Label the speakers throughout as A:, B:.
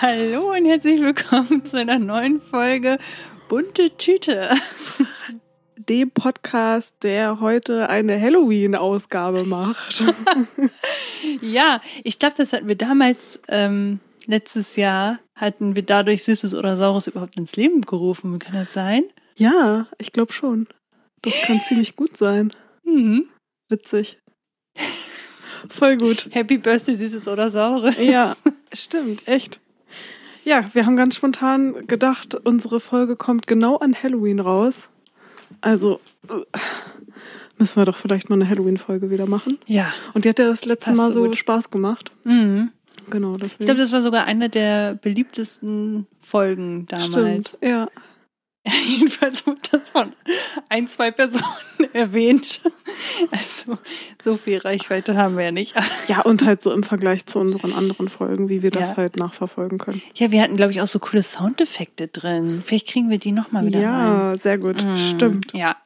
A: Hallo und herzlich willkommen zu einer neuen Folge Bunte Tüte.
B: Dem Podcast, der heute eine Halloween-Ausgabe macht.
A: ja, ich glaube, das hatten wir damals, ähm, letztes Jahr, hatten wir dadurch Süßes oder Saures überhaupt ins Leben gerufen. Kann das sein?
B: Ja, ich glaube schon. Das kann ziemlich gut sein.
A: Mhm.
B: Witzig. Voll gut.
A: Happy Birthday, Süßes oder Saure.
B: Ja, stimmt, echt. Ja, wir haben ganz spontan gedacht, unsere Folge kommt genau an Halloween raus. Also äh, müssen wir doch vielleicht mal eine Halloween-Folge wieder machen.
A: Ja.
B: Und die hat ja das,
A: Das
B: letzte Mal
A: so gut.
B: Spaß gemacht.
A: Mhm.
B: Genau,
A: Ich
B: deswegen.
A: glaube, das war sogar eine der beliebtesten Folgen damals.
B: Stimmt, ja.
A: Jedenfalls wurde das von ein, zwei Personen erwähnt. Also so viel Reichweite haben wir ja nicht.
B: Ja, und halt so im Vergleich zu unseren anderen Folgen, wie wir das
A: Ja.
B: halt nachverfolgen können.
A: Ja, wir hatten, glaube ich, auch so coole Soundeffekte drin. Vielleicht kriegen wir die nochmal wieder rein.
B: Ja, sehr gut.
A: Mm,
B: Stimmt.
A: Ja.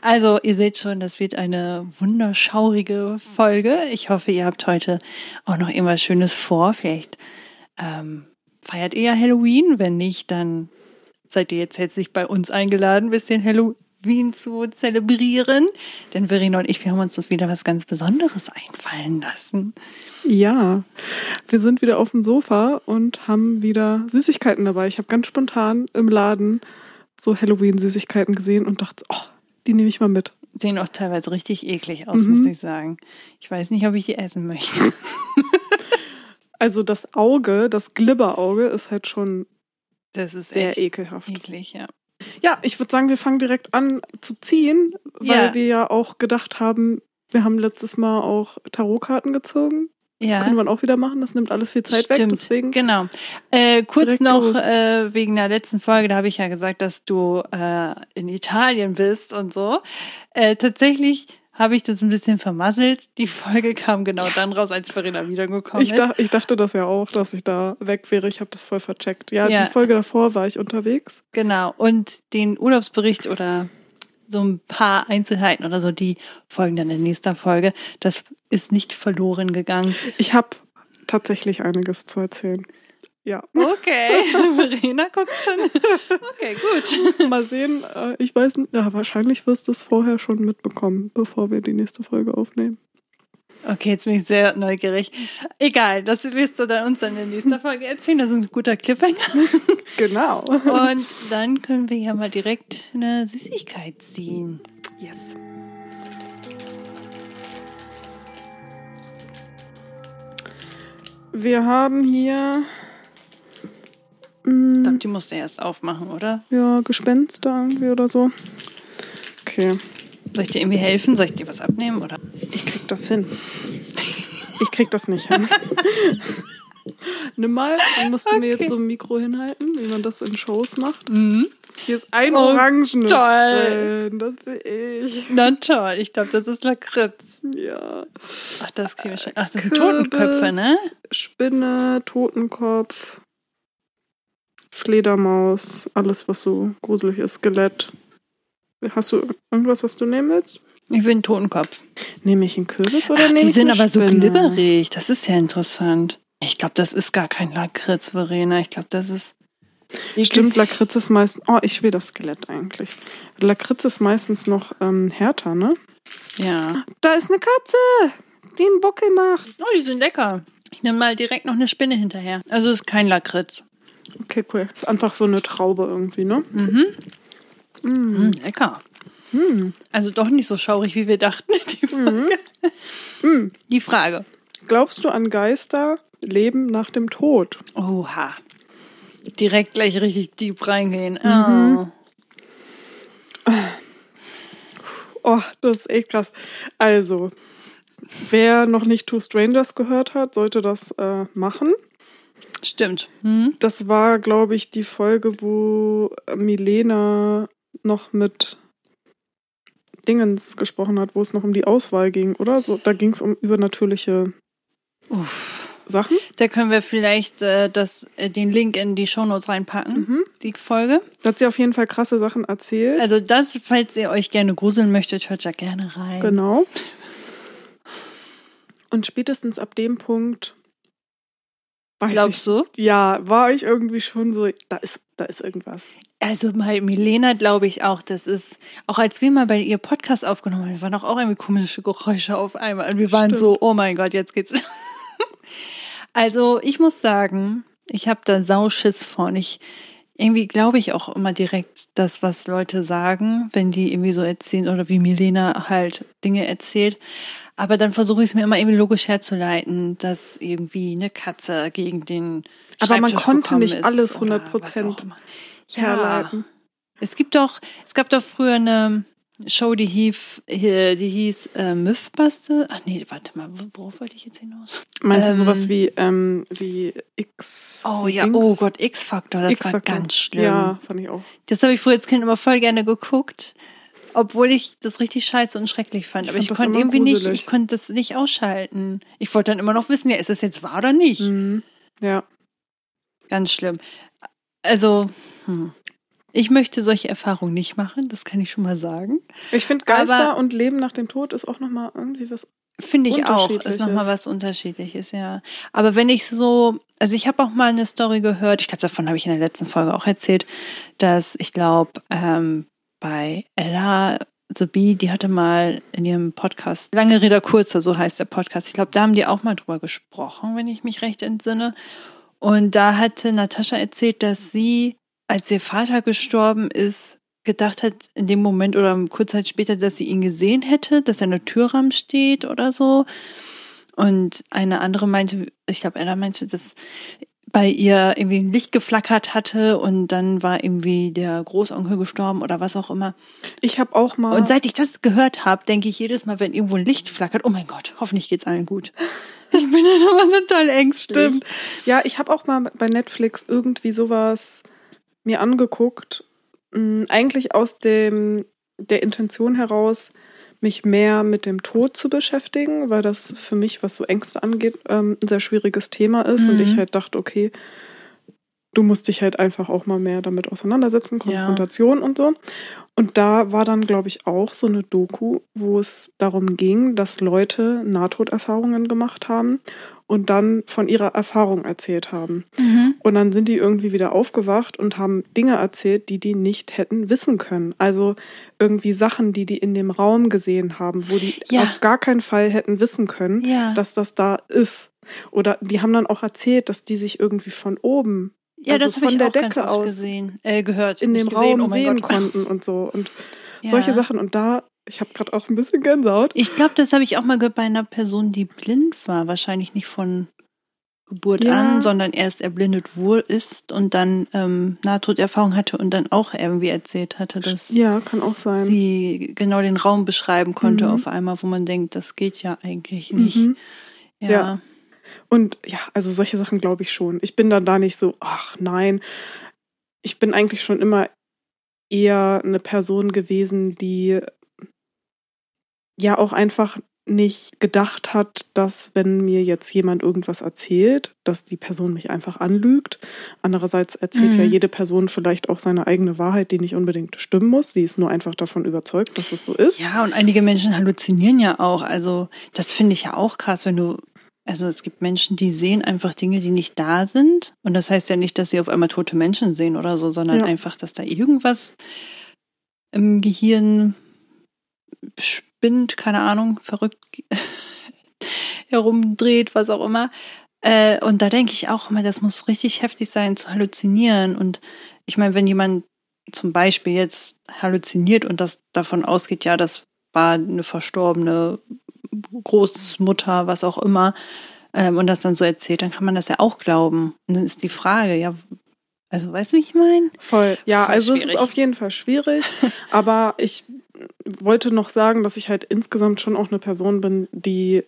A: Also, ihr seht schon, das wird eine wunderschaurige Folge. Ich hoffe, ihr habt heute auch noch irgendwas Schönes vor. Vielleicht ähm, feiert ihr ja Halloween. Wenn nicht, dann seid ihr jetzt herzlich bei uns eingeladen, ein bisschen Halloween zu zelebrieren. Denn Verena und ich, wir haben uns das wieder was ganz Besonderes einfallen lassen.
B: Ja, wir sind wieder auf dem Sofa und haben wieder Süßigkeiten dabei. Ich habe ganz spontan im Laden so Halloween-Süßigkeiten gesehen und dachte, oh, die nehme ich mal mit.
A: Sehen auch teilweise richtig eklig aus,
B: Mhm.
A: muss ich sagen. Ich weiß nicht, ob ich die essen möchte.
B: Also das Auge, das Glibberauge ist halt schon
A: Das ist
B: sehr ekelhaft.
A: eklig, ja.
B: Ja, ich würde sagen, wir fangen direkt an zu ziehen, weil
A: Ja.
B: wir ja auch gedacht haben, wir haben letztes Mal auch Tarotkarten gezogen. Das
A: Ja.
B: können wir auch wieder machen. Das nimmt alles viel Zeit weg.
A: Stimmt,
B: Deswegen
A: genau. Äh, kurz noch äh, wegen der letzten Folge, da habe ich ja gesagt, dass du äh, in Italien bist und so. Äh, tatsächlich habe ich das ein bisschen vermasselt. Die Folge kam genau dann raus, als Verena wiedergekommen
B: Ich,
A: ist.
B: dach, ich dachte das ja auch, dass ich da weg wäre. Ich habe das voll vercheckt. Ja,
A: Ja.
B: die Folge davor war ich unterwegs.
A: Genau. Und den Urlaubsbericht oder so ein paar Einzelheiten oder so, die folgen dann in nächster Folge. Das ist nicht verloren gegangen.
B: Ich habe tatsächlich einiges zu erzählen. Ja.
A: Okay, Verena guckt schon. Okay, gut.
B: Mal sehen. Äh, Ich weiß nicht. Ja, wahrscheinlich wirst du es vorher schon mitbekommen, bevor wir die nächste Folge aufnehmen.
A: Okay, jetzt bin ich sehr neugierig. Egal, das wirst du dann uns dann in nächster Folge erzählen. Das ist ein guter Cliffhanger.
B: Genau.
A: Und dann können wir ja mal direkt eine Süßigkeit ziehen.
B: Yes. Wir haben hier
A: Ich
B: mm,
A: glaube, die musst du erst aufmachen, oder?
B: ja, Gespenster irgendwie oder so. Okay,
A: Soll ich dir irgendwie helfen? Soll ich dir was abnehmen? Oder?
B: ich krieg das hin. Ich krieg das nicht hin. Nimm mal, dann musst du mir
A: Okay.
B: jetzt so ein Mikro hinhalten, wie man das in Shows macht.
A: Mhm.
B: Hier ist ein
A: Oh,
B: Orangenes
A: toll.
B: drin. Das will ich.
A: Na toll, ich glaube, das ist Lakritz.
B: Ja.
A: Ach, das kriegen wir schon. Ach, das sind Totenköpfe, ne?
B: Spinne, Totenkopf, Fledermaus, alles, was so gruselig ist, Skelett. Hast du irgendwas, was du nehmen willst?
A: Ich will einen Totenkopf.
B: Nehme ich einen Kürbis oder
A: Ach,
B: nehme
A: die
B: ich
A: sind
B: eine
A: aber so
B: Spinne?
A: glibberig. Das ist ja interessant. Ich glaube, das ist gar kein Lakritz, Verena. Ich glaube, das ist.
B: Stimmt, Lakritz ist meistens. Oh, ich will das Skelett eigentlich. Lakritz ist meistens noch ähm, härter, ne?
A: Ja.
B: Da ist eine Katze, die einen Buckel macht.
A: Oh, die sind lecker. Ich nehme mal direkt noch eine Spinne hinterher. Also es ist kein Lakritz.
B: Okay, cool. Ist einfach so eine Traube irgendwie, ne?
A: Mhm.
B: Mm.
A: Mm, lecker.
B: Mm.
A: Also doch nicht so schaurig, wie wir dachten. Die Frage.
B: Mm.
A: Die Frage.
B: Glaubst du an Geister, Leben nach dem Tod?
A: Oha. Direkt gleich richtig deep reingehen.
B: Mhm.
A: Oh.
B: Oh, das ist echt krass. Also, wer noch nicht Two Strangers gehört hat, sollte das äh, machen.
A: Stimmt. Hm?
B: Das war, glaube ich, die Folge, wo Milena noch mit Dingens gesprochen hat, wo es noch um die Auswahl ging, oder? So, da ging es um übernatürliche
A: Uff.
B: Sachen.
A: Da können wir vielleicht äh, das, äh, den Link in die Shownotes reinpacken,
B: Mhm.
A: die Folge.
B: Da hat sie auf jeden Fall krasse Sachen erzählt.
A: Also das, falls ihr euch gerne gruseln möchtet, hört da gerne rein.
B: Genau. Und spätestens ab dem Punkt Weiß
A: Glaubst du?
B: ich, Ja, war ich irgendwie schon so, da ist, da ist irgendwas.
A: Also bei Milena glaube ich auch, das ist, auch als wir mal bei ihr Podcast aufgenommen haben, waren auch, auch irgendwie komische Geräusche auf einmal. Und wir waren
B: Stimmt.
A: so, oh mein Gott, jetzt geht's. also ich muss sagen, ich habe da Sauschiss von. Ich, irgendwie glaube ich auch immer direkt das, was Leute sagen, wenn die irgendwie so erzählen oder wie Milena halt Dinge erzählt. Aber dann versuche ich es mir immer irgendwie logisch herzuleiten, dass irgendwie eine Katze gegen den
B: Aber man konnte nicht alles
A: oder
B: 100%
A: was auch immer.
B: Herleiten.
A: Es gibt doch, es gab doch früher eine Show, die hieß, die hieß äh, Mythbuster. Ach nee, warte mal, worauf wollte ich jetzt hinaus?
B: Meinst du
A: Ähm,
B: sowas wie, ähm, wie X?
A: Oh ja,
B: Dings?
A: oh Gott, X-Factor, das war
B: X-Factor.
A: ganz schlimm.
B: Ja, fand ich auch.
A: Das habe ich früher als Kind immer voll gerne geguckt, obwohl ich das richtig scheiße und schrecklich fand.
B: Ich
A: Aber
B: fand
A: ich konnte irgendwie nicht,
B: gruselig.
A: ich konnte das nicht ausschalten. Ich wollte dann immer noch wissen, ja, ist das jetzt wahr oder nicht?
B: Mhm. Ja.
A: Ganz schlimm. Also, hm. Ich möchte solche Erfahrungen nicht machen, das kann ich schon mal sagen.
B: Ich finde Geister
A: Aber-
B: und Leben nach dem Tod ist auch nochmal irgendwie was.
A: Finde ich auch, ist nochmal was Unterschiedliches, ja. Aber wenn ich so, also ich habe auch mal eine Story gehört, ich glaube, davon habe ich in der letzten Folge auch erzählt, dass ich glaube, ähm, bei Ella The Bee, die hatte mal in ihrem Podcast, lange Rede kurzer, so heißt der Podcast, ich glaube, da haben die auch mal drüber gesprochen, wenn ich mich recht entsinne. Und da hatte Natascha erzählt, dass sie, als ihr Vater gestorben ist, gedacht hat, in dem Moment oder kurz Zeit später, dass sie ihn gesehen hätte, dass er in der Türrahmen steht oder so. Und eine andere meinte, ich glaube, Ella meinte, dass bei ihr irgendwie ein Licht geflackert hatte und dann war irgendwie der Großonkel gestorben oder was auch immer.
B: Ich habe auch mal.
A: Und seit ich das gehört habe, denke ich jedes Mal, wenn irgendwo ein Licht flackert, oh mein Gott, hoffentlich geht's allen gut. Ich bin dann immer so toll ängstlich.
B: Stimmt. Ja, ich habe auch mal bei Netflix irgendwie sowas mir angeguckt. Mh, Eigentlich aus dem der Intention heraus, mich mehr mit dem Tod zu beschäftigen, weil das für mich, was so Ängste angeht, ähm, ein sehr schwieriges Thema ist. Und
A: Mhm.
B: ich halt dachte, okay, du musst dich halt einfach auch mal mehr damit auseinandersetzen,
A: Ja.
B: Konfrontation und so. Und da war dann, glaube ich, auch so eine Doku, wo es darum ging, dass Leute Nahtoderfahrungen gemacht haben und dann von ihrer Erfahrung erzählt haben.
A: Mhm.
B: Und dann sind die irgendwie wieder aufgewacht und haben Dinge erzählt, die die nicht hätten wissen können. Also irgendwie Sachen, die die in dem Raum gesehen haben, wo die
A: Ja.
B: auf gar keinen Fall hätten wissen können,
A: Ja.
B: dass das da ist. Oder die haben dann auch erzählt, dass die sich irgendwie von oben
A: Ja,
B: also
A: das habe
B: von
A: ich
B: der
A: auch ganz
B: Decke
A: oft
B: aus
A: gesehen, äh, gehört.
B: in dem
A: gesehen,
B: Raum
A: oh
B: sehen
A: Gott.
B: konnten und so. Und
A: Ja.
B: solche Sachen. Und da, ich habe gerade auch ein bisschen Gänsehaut.
A: Ich glaube, das habe ich auch mal gehört bei einer Person, die blind war. Wahrscheinlich nicht von Geburt
B: Ja.
A: an, sondern erst erblindet wohl ist und dann ähm, Nahtoderfahrung hatte und dann auch irgendwie erzählt hatte, dass
B: Ja, kann auch sein.
A: sie genau den Raum beschreiben konnte
B: Mhm.
A: auf einmal, wo man denkt, das geht ja eigentlich nicht.
B: Mhm.
A: Ja.
B: Ja. Und ja, also solche Sachen glaube ich schon. Ich bin dann da nicht so, ach nein. Ich bin eigentlich schon immer eher eine Person gewesen, die ja auch einfach nicht gedacht hat, dass wenn mir jetzt jemand irgendwas erzählt, dass die Person mich einfach anlügt. Andererseits erzählt
A: Mhm.
B: ja jede Person vielleicht auch seine eigene Wahrheit, die nicht unbedingt stimmen muss. Sie ist nur einfach davon überzeugt, dass es so ist.
A: Ja, und einige Menschen halluzinieren ja auch. Also, das finde ich ja auch krass, wenn du. Also es gibt Menschen, die sehen einfach Dinge, die nicht da sind. Und das heißt ja nicht, dass sie auf einmal tote Menschen sehen oder so, sondern
B: Ja.
A: einfach, dass da irgendwas im Gehirn spinnt, keine Ahnung, verrückt herumdreht, was auch immer. Äh, und da denke ich auch immer, das muss richtig heftig sein zu halluzinieren. Und ich meine, wenn jemand zum Beispiel jetzt halluziniert und das davon ausgeht, ja, das war eine verstorbene Großmutter, was auch immer, ähm, und das dann so erzählt, dann kann man das ja auch glauben. Und dann ist die Frage, ja, also weißt du, wie ich meine?
B: Voll. Ja,
A: Voll
B: also es
A: schwierig.
B: ist auf jeden Fall schwierig. aber ich wollte noch sagen, dass ich halt insgesamt schon auch eine Person bin, die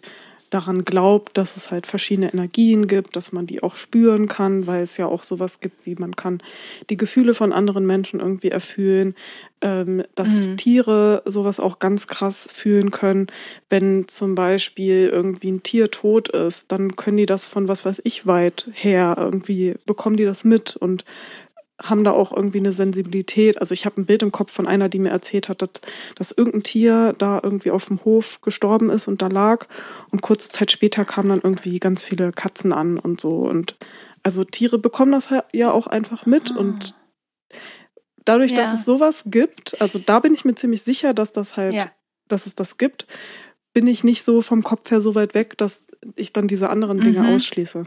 B: daran glaubt, dass es halt verschiedene Energien gibt, dass man die auch spüren kann, weil es ja auch sowas gibt, wie man kann die Gefühle von anderen Menschen irgendwie erfühlen, ähm, dass
A: Mhm.
B: Tiere sowas auch ganz krass fühlen können. Wenn zum Beispiel irgendwie ein Tier tot ist, dann können die das von was weiß ich weit her irgendwie, bekommen die das mit und haben da auch irgendwie eine Sensibilität. Also ich habe ein Bild im Kopf von einer, die mir erzählt hat, dass, dass irgendein Tier da irgendwie auf dem Hof gestorben ist und da lag. Und kurze Zeit später kamen dann irgendwie ganz viele Katzen an und so. Und also Tiere bekommen das ja auch einfach mit. Ah. Und dadurch, ja. dass es sowas gibt, also da bin ich mir ziemlich sicher, dass das halt, ja. dass es das gibt, bin ich nicht so vom Kopf her so weit weg, dass ich dann diese anderen Dinge mhm. ausschließe.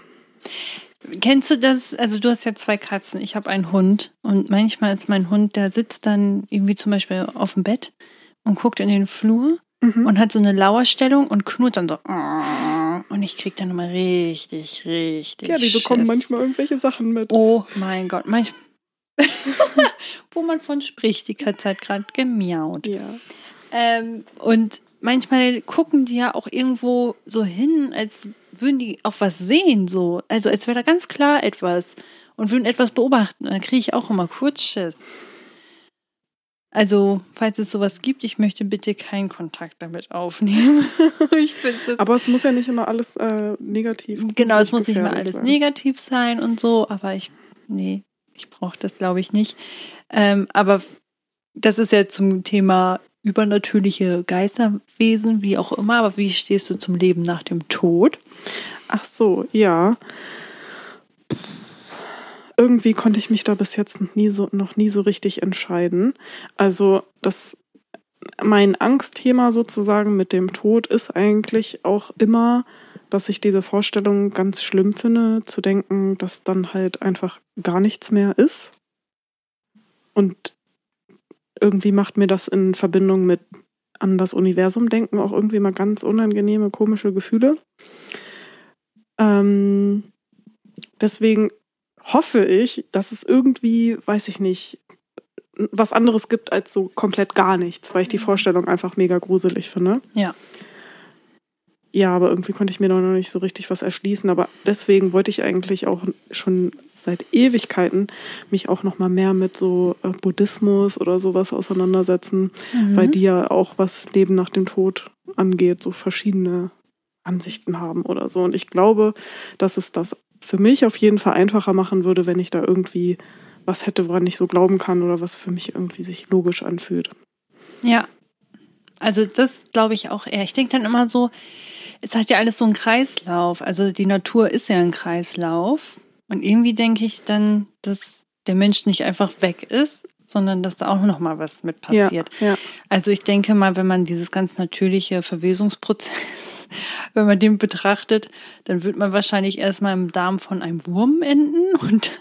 A: Kennst du das? Also du hast ja zwei Katzen, ich habe einen Hund und manchmal ist mein Hund, der sitzt dann irgendwie zum Beispiel auf dem Bett und guckt in den Flur mhm. und hat so eine Lauerstellung und knurrt dann so. Und ich krieg dann immer richtig, richtig.
B: Ja, die bekommen Schiss. manchmal irgendwelche Sachen mit.
A: Oh mein Gott, manchmal. Wo man von spricht, die Katze hat gerade gemiaut.
B: Ja.
A: Ähm, und manchmal gucken die ja auch irgendwo so hin, als würden die auch was sehen, so. Also als wäre da ganz klar etwas und würden etwas beobachten. Und dann kriege ich auch immer Kurzschiss. Also, falls es sowas gibt, ich möchte bitte keinen Kontakt damit aufnehmen.
B: ich aber es muss ja nicht immer alles äh, negativ
A: sein. Genau, es muss nicht immer alles sein. negativ sein und so, aber ich, nee, ich brauche das, glaube ich, nicht. Ähm, aber das ist ja zum Thema übernatürliche Geisterwesen, wie auch immer, aber wie stehst du zum Leben nach dem Tod?
B: Ach so, ja. Irgendwie konnte ich mich da bis jetzt noch nie so, noch nie so richtig entscheiden. Also, das, mein Angstthema sozusagen mit dem Tod ist eigentlich auch immer, dass ich diese Vorstellung ganz schlimm finde, zu denken, dass dann halt einfach gar nichts mehr ist. Und irgendwie macht mir das in Verbindung mit an das Universum denken auch irgendwie mal ganz unangenehme, komische Gefühle. Ähm, deswegen hoffe ich, dass es irgendwie, weiß ich nicht, was anderes gibt als so komplett gar nichts, weil ich die mhm. Vorstellung einfach mega gruselig finde.
A: Ja.
B: Ja, aber irgendwie konnte ich mir noch nicht so richtig was erschließen. Aber deswegen wollte ich eigentlich auch schon seit Ewigkeiten mich auch noch mal mehr mit so äh, Buddhismus oder sowas auseinandersetzen, mhm. weil die ja auch was Leben nach dem Tod angeht, so verschiedene Ansichten haben oder so. Und ich glaube, dass es das für mich auf jeden Fall einfacher machen würde, wenn ich da irgendwie was hätte, woran ich so glauben kann oder was für mich irgendwie sich logisch anfühlt.
A: Ja. Also das glaube ich auch eher. Ich denke dann immer so, es hat ja alles so einen Kreislauf. Also die Natur ist ja ein Kreislauf. Und irgendwie denke ich dann, dass der Mensch nicht einfach weg ist, sondern dass da auch noch mal was mit passiert.
B: Ja, ja.
A: Also ich denke mal, wenn man dieses ganz natürliche Verwesungsprozess, wenn man den betrachtet, dann wird man wahrscheinlich erstmal im Darm von einem Wurm enden und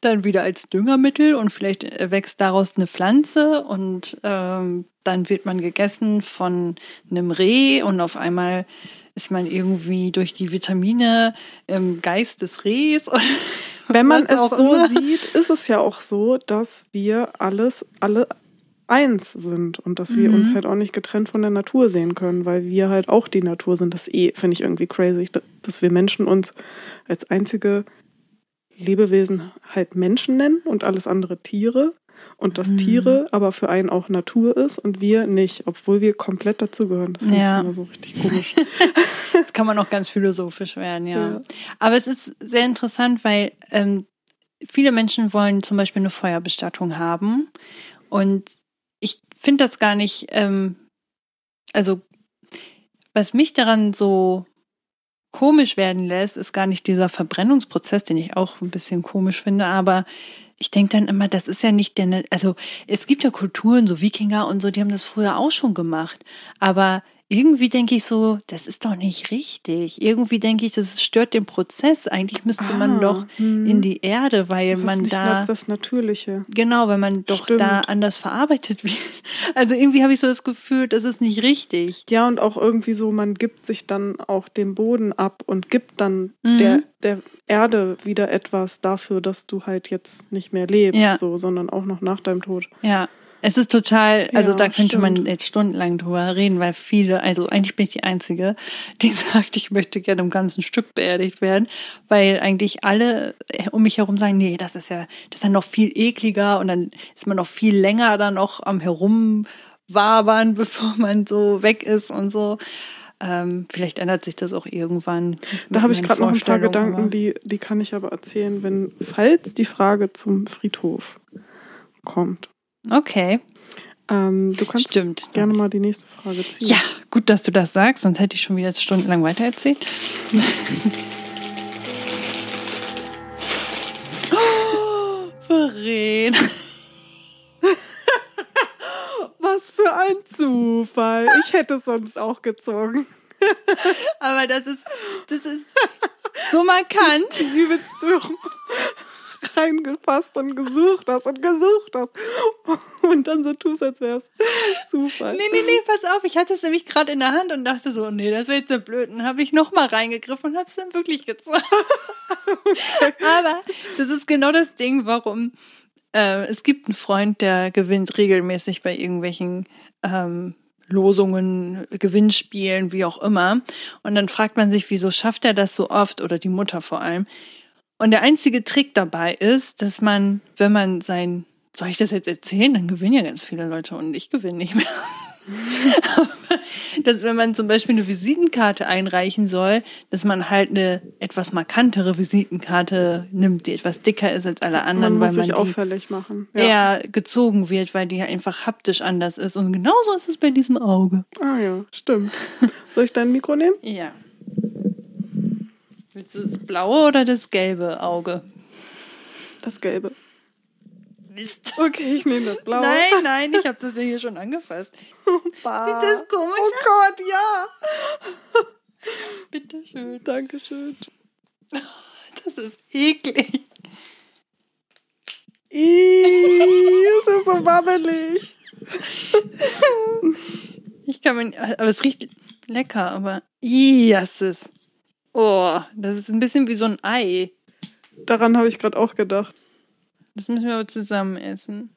A: dann wieder als Düngermittel und vielleicht wächst daraus eine Pflanze und ähm, dann wird man gegessen von einem Reh und auf einmal ist man irgendwie durch die Vitamine im Geist des Rehs.
B: Wenn man es so immer. sieht, ist es ja auch so, dass wir alles, alle eins sind und dass wir mhm. uns halt auch nicht getrennt von der Natur sehen können, weil wir halt auch die Natur sind. Das eh, finde ich irgendwie crazy, dass wir Menschen uns als einzige Lebewesen halt Menschen nennen und alles andere Tiere und dass mhm. Tiere aber für einen auch Natur ist und wir nicht, obwohl wir komplett dazugehören. Das finde ja. ich immer so richtig komisch.
A: Jetzt kann man auch ganz philosophisch werden, ja. ja. Aber es ist sehr interessant, weil ähm, viele Menschen wollen zum Beispiel eine Feuerbestattung haben und ich finde das gar nicht, ähm, also was mich daran so komisch werden lässt, ist gar nicht dieser Verbrennungsprozess, den ich auch ein bisschen komisch finde, aber ich denke dann immer, das ist ja nicht der, also es gibt ja Kulturen, so Wikinger und so, die haben das früher auch schon gemacht, aber irgendwie denke ich so, das ist doch nicht richtig. Irgendwie denke ich, das stört den Prozess. Eigentlich müsste ah, man doch hm. in die Erde, weil
B: das
A: man
B: ist
A: da.
B: das Natürliche.
A: Genau, weil man doch Stimmt. da anders verarbeitet wird. Also irgendwie habe ich so das Gefühl, das ist nicht richtig.
B: Ja, und auch irgendwie so, man gibt sich dann auch den Boden ab und gibt dann mhm. der, der Erde wieder etwas dafür, dass du halt jetzt nicht mehr lebst, ja. so, sondern auch noch nach deinem Tod.
A: Ja. Es ist total, also ja, da könnte stimmt. man jetzt stundenlang drüber reden, weil viele, also eigentlich bin ich die Einzige, die sagt, ich möchte gerne im ganzen Stück beerdigt werden, weil eigentlich alle um mich herum sagen, nee, das ist ja, das ist dann noch viel ekliger und dann ist man noch viel länger dann noch am herumwabern, bevor man so weg ist und so. Ähm, vielleicht ändert sich das auch irgendwann.
B: Da habe ich gerade noch ein paar Gedanken,
A: aber-
B: die, die kann ich aber erzählen, wenn, falls die Frage zum Friedhof kommt.
A: Okay,
B: Ähm, du kannst
A: stimmt.
B: gerne mal die nächste Frage ziehen.
A: Ja, gut, dass du das sagst, sonst hätte ich schon wieder stundenlang weitererzählt. oh, Verrät.
B: Was für ein Zufall. Ich hätte es sonst auch gezogen.
A: Aber das ist, das ist so markant.
B: Wie willst du reingefasst und gesucht hast und gesucht hast und dann so tust, als wäre es Zufall.
A: Nee, nee, nee, pass auf. Ich hatte es nämlich gerade in der Hand und dachte so, nee, das wäre jetzt so blöd. Und habe ich nochmal reingegriffen und habe es dann wirklich gezogen. Aber das ist genau das Ding, warum äh, es gibt einen Freund, der gewinnt regelmäßig bei irgendwelchen ähm, Losungen, Gewinnspielen, wie auch immer. Und dann fragt man sich, wieso schafft er das so oft oder die Mutter vor allem. Und der einzige Trick dabei ist, dass man, wenn man sein, soll ich das jetzt erzählen, dann gewinnen ja ganz viele Leute und ich gewinne nicht mehr. Dass wenn man zum Beispiel eine Visitenkarte einreichen soll, dass man halt eine etwas markantere Visitenkarte nimmt, die etwas dicker ist als alle anderen,
B: Man muss
A: weil
B: sich
A: man die
B: auffällig machen.
A: eher gezogen wird, weil die einfach haptisch anders ist. Und genauso ist es bei diesem Auge.
B: Ah ja, stimmt. Soll ich dein Mikro nehmen?
A: Ja. Willst du das blaue oder das gelbe Auge?
B: Das gelbe.
A: Mist.
B: Okay, ich nehme das blaue.
A: Nein, nein, ich habe das ja hier schon angefasst.
B: Bah.
A: Sieht das komisch
B: Oh Gott, ja.
A: Bitte schön.
B: Dankeschön.
A: Das ist eklig.
B: Ih, es ist so wabbelig.
A: Ich kann mir, aber es riecht lecker, aber yes. Oh, das ist ein bisschen wie so ein Ei.
B: Daran habe ich gerade auch gedacht.
A: Das müssen wir aber zusammen essen.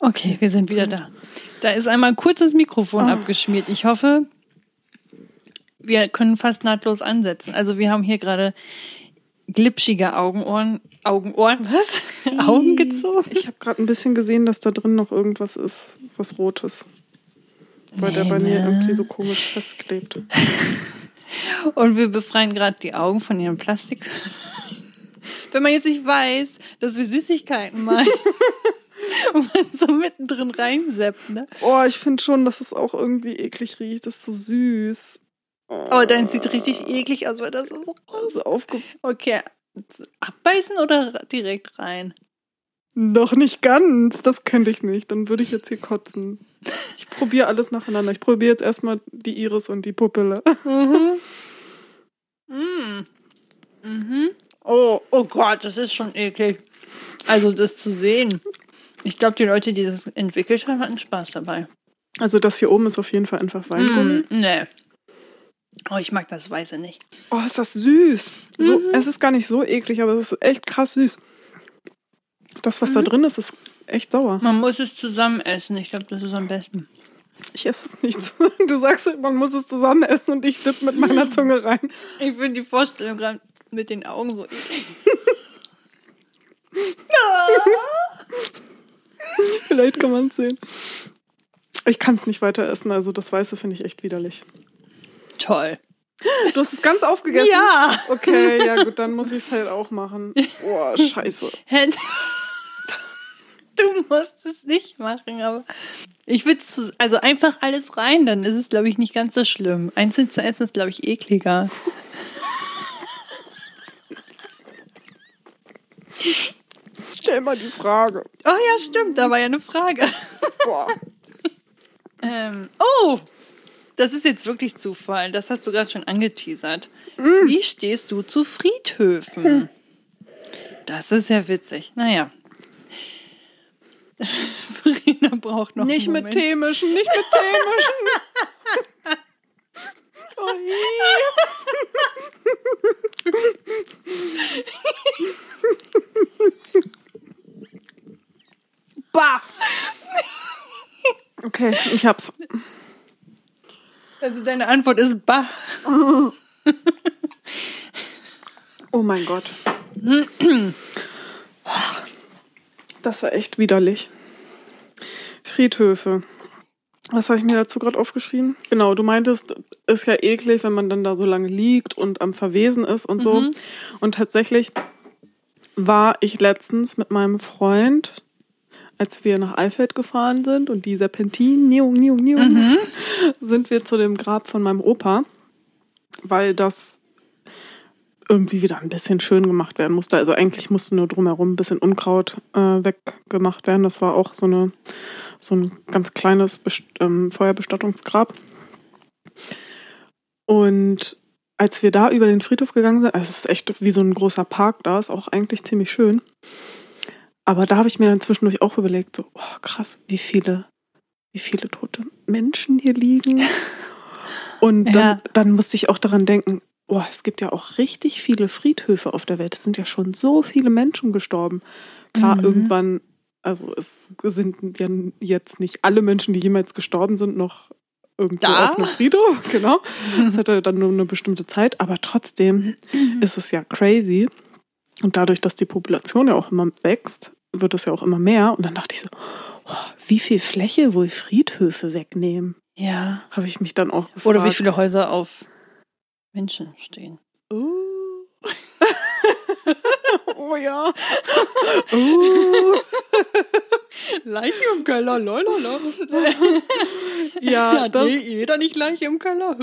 A: Okay, wir sind wieder da. Da ist einmal kurz das Mikrofon
B: Oh.
A: abgeschmiert. Ich hoffe, wir können fast nahtlos ansetzen. Also wir haben hier gerade glitschige Augenohren, Augenohren, was? Augen gezogen?
B: Ich habe gerade ein bisschen gesehen, dass da drin noch irgendwas ist, was Rotes. Weil der
A: Nee,
B: bei mir
A: ne?
B: irgendwie so komisch festklebt.
A: Und wir befreien gerade die Augen von ihrem Plastik. Wenn man jetzt nicht weiß, dass wir Süßigkeiten meinen und man so mittendrin reinseppt, ne?
B: Oh, ich finde schon, dass es auch irgendwie eklig riecht. Das ist so süß. Oh,
A: Aber dein sieht richtig eklig aus, weil das ist so groß.
B: so aufge
A: Okay, abbeißen oder direkt rein?
B: Noch nicht ganz. Das könnte ich nicht. Dann würde ich jetzt hier kotzen. Ich probiere alles nacheinander. Ich probiere jetzt erstmal die Iris und die Pupille.
A: Mhm. Mm. Mhm. Oh, oh Gott, das ist schon eklig. Also das zu sehen. Ich glaube, die Leute, die das entwickelt haben, hatten Spaß dabei.
B: Also das hier oben ist auf jeden Fall einfach Weingummi.
A: Mm, nee. Oh, ich mag das Weiße nicht.
B: Oh, ist das süß. So, Es ist gar nicht so eklig, aber es ist echt krass süß. Das, was da drin ist, ist echt sauer.
A: Man muss es zusammen essen. Ich glaube, das ist am besten.
B: Ich esse es nicht. Du sagst, man muss es zusammen essen und ich dipp mit meiner Zunge rein.
A: Ich finde die Vorstellung gerade mit den Augen so eklig.
B: Vielleicht kann man es sehen. Ich kann es nicht weiter essen, also das Weiße finde ich echt widerlich.
A: Toll.
B: Du hast es ganz aufgegessen?
A: Ja.
B: Okay, ja gut, dann muss ich es halt auch machen. Boah, scheiße.
A: Du musst es nicht machen, aber ich würde also einfach alles rein, dann ist es, glaube ich, nicht ganz so schlimm. Einzeln zu essen ist, glaube ich, ekliger.
B: Stell mal die Frage.
A: Oh ja, stimmt, da war ja eine Frage.
B: Boah.
A: Ähm, oh, das ist jetzt wirklich Zufall. Das hast du gerade schon angeteasert. Wie stehst du zu Friedhöfen? Das ist ja witzig. Naja. Verena braucht noch
B: Nicht
A: einen
B: mit
A: Moment.
B: Tee mischen, nicht mit Tee mischen. Oh,
A: Bah!
B: okay, ich hab's.
A: Also deine Antwort ist bah.
B: Oh mein Gott. Das war echt widerlich. Friedhöfe. Was habe ich mir dazu gerade aufgeschrieben? Genau, du meintest, ist ja eklig, wenn man dann da so lange liegt und am Verwesen ist und so.
A: Mhm.
B: Und tatsächlich war ich letztens mit meinem Freund, als wir nach Eifeld gefahren sind und die Serpentin, niung, niung, niung,
A: Mhm.
B: sind wir zu dem Grab von meinem Opa, weil das irgendwie wieder ein bisschen schön gemacht werden musste. Also eigentlich musste nur drumherum ein bisschen Unkraut äh, weggemacht werden. Das war auch so eine so ein ganz kleines Best ähm, Feuerbestattungsgrab. Und als wir da über den Friedhof gegangen sind, also es ist echt wie so ein großer Park da, ist auch eigentlich ziemlich schön. Aber da habe ich mir dann zwischendurch auch überlegt, so, oh, krass, wie viele, wie viele tote Menschen hier liegen. Und dann,
A: Ja.
B: dann musste ich auch daran denken, oh, es gibt ja auch richtig viele Friedhöfe auf der Welt. Es sind ja schon so viele Menschen gestorben. Klar,
A: Mhm.
B: irgendwann, also es sind ja jetzt nicht alle Menschen, die jemals gestorben sind, noch irgendwo
A: Da?
B: auf einem Friedhof, genau. Das hat ja dann nur eine bestimmte Zeit, aber trotzdem ist es ja crazy. Und dadurch, dass die Population ja auch immer wächst, wird es ja auch immer mehr. Und dann dachte ich so, oh, wie viel Fläche wohl Friedhöfe wegnehmen?
A: Ja.
B: Habe ich mich dann auch gefragt.
A: Oder wie viele Häuser auf Menschen stehen.
B: Oh ja. uh.
A: Leiche im Keller, lolala.
B: Ja, das,
A: jeder nicht Leiche im Keller.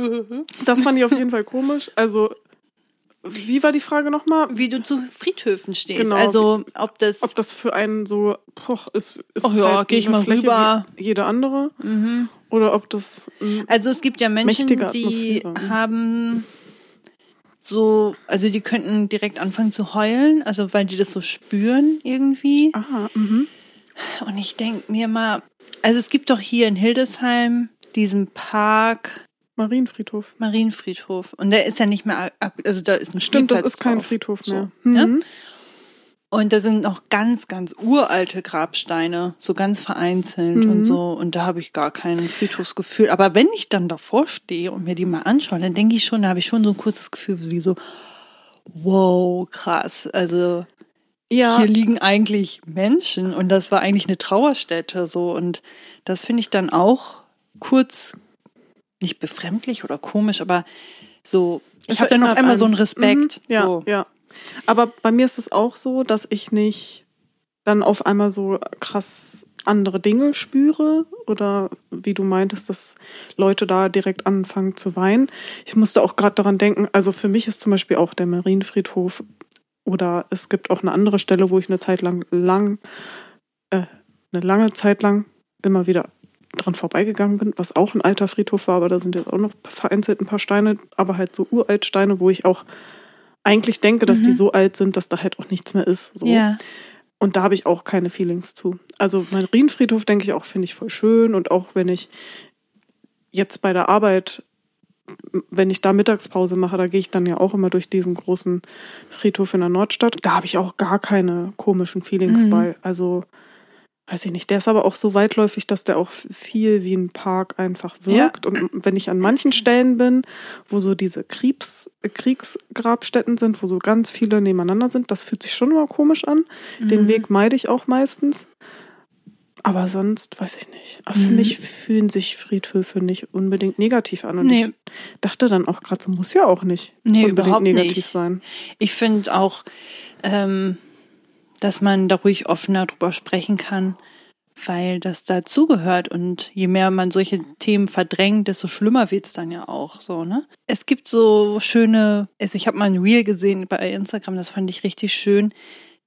B: das fand ich auf jeden Fall komisch. Also, wie war die Frage nochmal?
A: Wie du zu Friedhöfen stehst.
B: Genau.
A: Also, ob das.
B: Ob das für einen so, poch, ist, ist
A: Ach ja,
B: halt
A: geh ich mal
B: Fläche
A: rüber.
B: Jede andere.
A: Mhm.
B: Oder ob das.
A: Also es gibt ja Menschen, die
B: Atmosphäre.
A: haben so, also die könnten direkt anfangen zu heulen, also weil die das so spüren irgendwie.
B: Aha, mhm.
A: Und ich denke mir mal, also es gibt doch hier in Hildesheim diesen Park
B: Marienfriedhof.
A: Marienfriedhof und der ist ja nicht mehr, also da ist ein
B: Stimmt, das
A: Spielplatz
B: ist kein
A: drauf.
B: Friedhof
A: So,
B: mehr.
A: ne? Und da sind noch ganz, ganz uralte Grabsteine, so ganz vereinzelt
B: Mhm.
A: und so. Und da habe ich gar kein Friedhofsgefühl. Aber wenn ich dann davor stehe und mir die mal anschaue, dann denke ich schon, da habe ich schon so ein kurzes Gefühl wie so, wow, krass. Also
B: Ja,
A: hier liegen eigentlich Menschen und das war eigentlich eine Trauerstätte so. Und das finde ich dann auch kurz nicht befremdlich oder komisch, aber so, ich habe dann auf einmal
B: einen.
A: so einen Respekt.
B: Mhm, ja,
A: so.
B: ja. Aber bei mir ist es auch so, dass ich nicht dann auf einmal so krass andere Dinge spüre oder wie du meintest, dass Leute da direkt anfangen zu weinen. Ich musste auch gerade daran denken, also für mich ist zum Beispiel auch der Marienfriedhof oder es gibt auch eine andere Stelle, wo ich eine Zeit lang, lang, äh, eine lange Zeit lang immer wieder dran vorbeigegangen bin, was auch ein alter Friedhof war, aber da sind jetzt auch noch vereinzelt ein paar Steine, aber halt so uralt Steine, wo ich auch eigentlich denke, dass die
A: Mhm.
B: so alt sind, dass da halt auch nichts mehr ist. So.
A: Ja.
B: Und da habe ich auch keine Feelings zu. Also mein Marienfriedhof denke ich auch, finde ich voll schön. Und auch wenn ich jetzt bei der Arbeit, wenn ich da Mittagspause mache, da gehe ich dann ja auch immer durch diesen großen Friedhof in der Nordstadt. Da habe ich auch gar keine komischen Feelings
A: Mhm.
B: bei. Also weiß ich nicht. Der ist aber auch so weitläufig, dass der auch viel wie ein Park einfach wirkt. Und wenn ich an manchen Stellen bin, wo so diese Kriegs Kriegsgrabstätten sind, wo so ganz viele nebeneinander sind, das fühlt sich schon immer komisch an. Den
A: Mhm.
B: Weg meide ich auch meistens. Aber sonst weiß ich nicht. Aber für
A: Mhm.
B: mich fühlen sich Friedhöfe nicht unbedingt negativ an. Und
A: Nee.
B: ich dachte dann auch gerade, so muss ja auch nicht
A: Nee,
B: unbedingt
A: überhaupt
B: negativ
A: nicht.
B: sein.
A: Ich finde auch, ähm, dass man da ruhig offener drüber sprechen kann, weil das dazugehört. Und je mehr man solche Themen verdrängt, desto schlimmer wird's dann ja auch so, ne? Es gibt so schöne, also ich habe mal ein Reel gesehen bei Instagram, das fand ich richtig schön.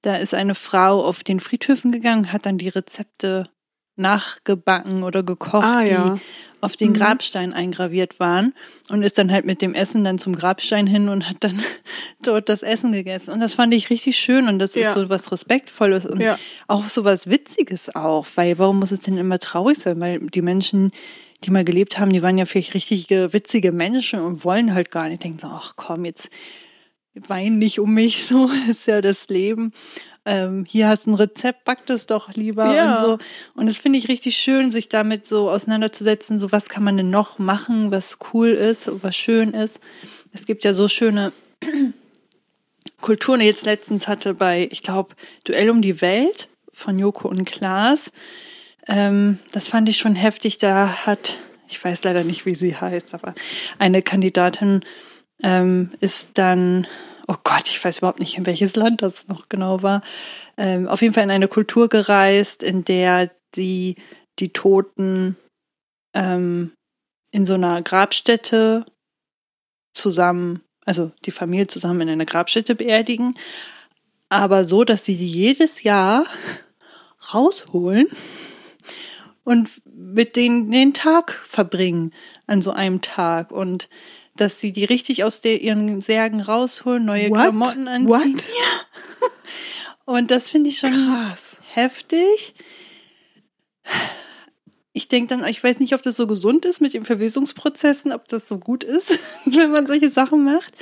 A: Da ist eine Frau auf den Friedhöfen gegangen, hat dann die Rezepte nachgebacken oder gekocht,
B: Ah
A: die
B: ja.
A: auf den
B: Mhm.
A: Grabstein eingraviert waren und ist dann halt mit dem Essen dann zum Grabstein hin und hat dann dort das Essen gegessen. Und das fand ich richtig schön und das
B: Ja.
A: ist so was Respektvolles und
B: Ja.
A: auch so was Witziges auch, weil warum muss es denn immer traurig sein? Weil die Menschen, die mal gelebt haben, die waren ja vielleicht richtige, witzige Menschen und wollen halt gar nicht denken so, ach komm, jetzt wein nicht um mich, so ist ja das Leben. Ähm, hier hast du ein Rezept, back das doch lieber
B: Ja.
A: und so. Und das finde ich richtig schön, sich damit so auseinanderzusetzen, so was kann man denn noch machen, was cool ist, was schön ist. Es gibt ja so schöne Kulturen. Jetzt letztens hatte bei, ich glaube, Duell um die Welt von Joko und Klaas, Ähm, das fand ich schon heftig. Da hat, ich weiß leider nicht, wie sie heißt, aber eine Kandidatin ähm, ist dann, oh Gott, ich weiß überhaupt nicht, in welches Land das noch genau war, ähm, auf jeden Fall in eine Kultur gereist, in der sie die Toten ähm, in so einer Grabstätte zusammen, also die Familie zusammen in einer Grabstätte beerdigen, aber so, dass sie die jedes Jahr rausholen und mit denen den Tag verbringen an so einem Tag. Und dass sie die richtig aus der, ihren Särgen rausholen, neue
B: What?
A: Klamotten anziehen.
B: What?
A: Ja. Und das finde ich schon
B: Krass.
A: heftig. Ich denke dann, ich weiß nicht, ob das so gesund ist mit den Verwesungsprozessen, ob das so gut ist, wenn man solche Sachen macht.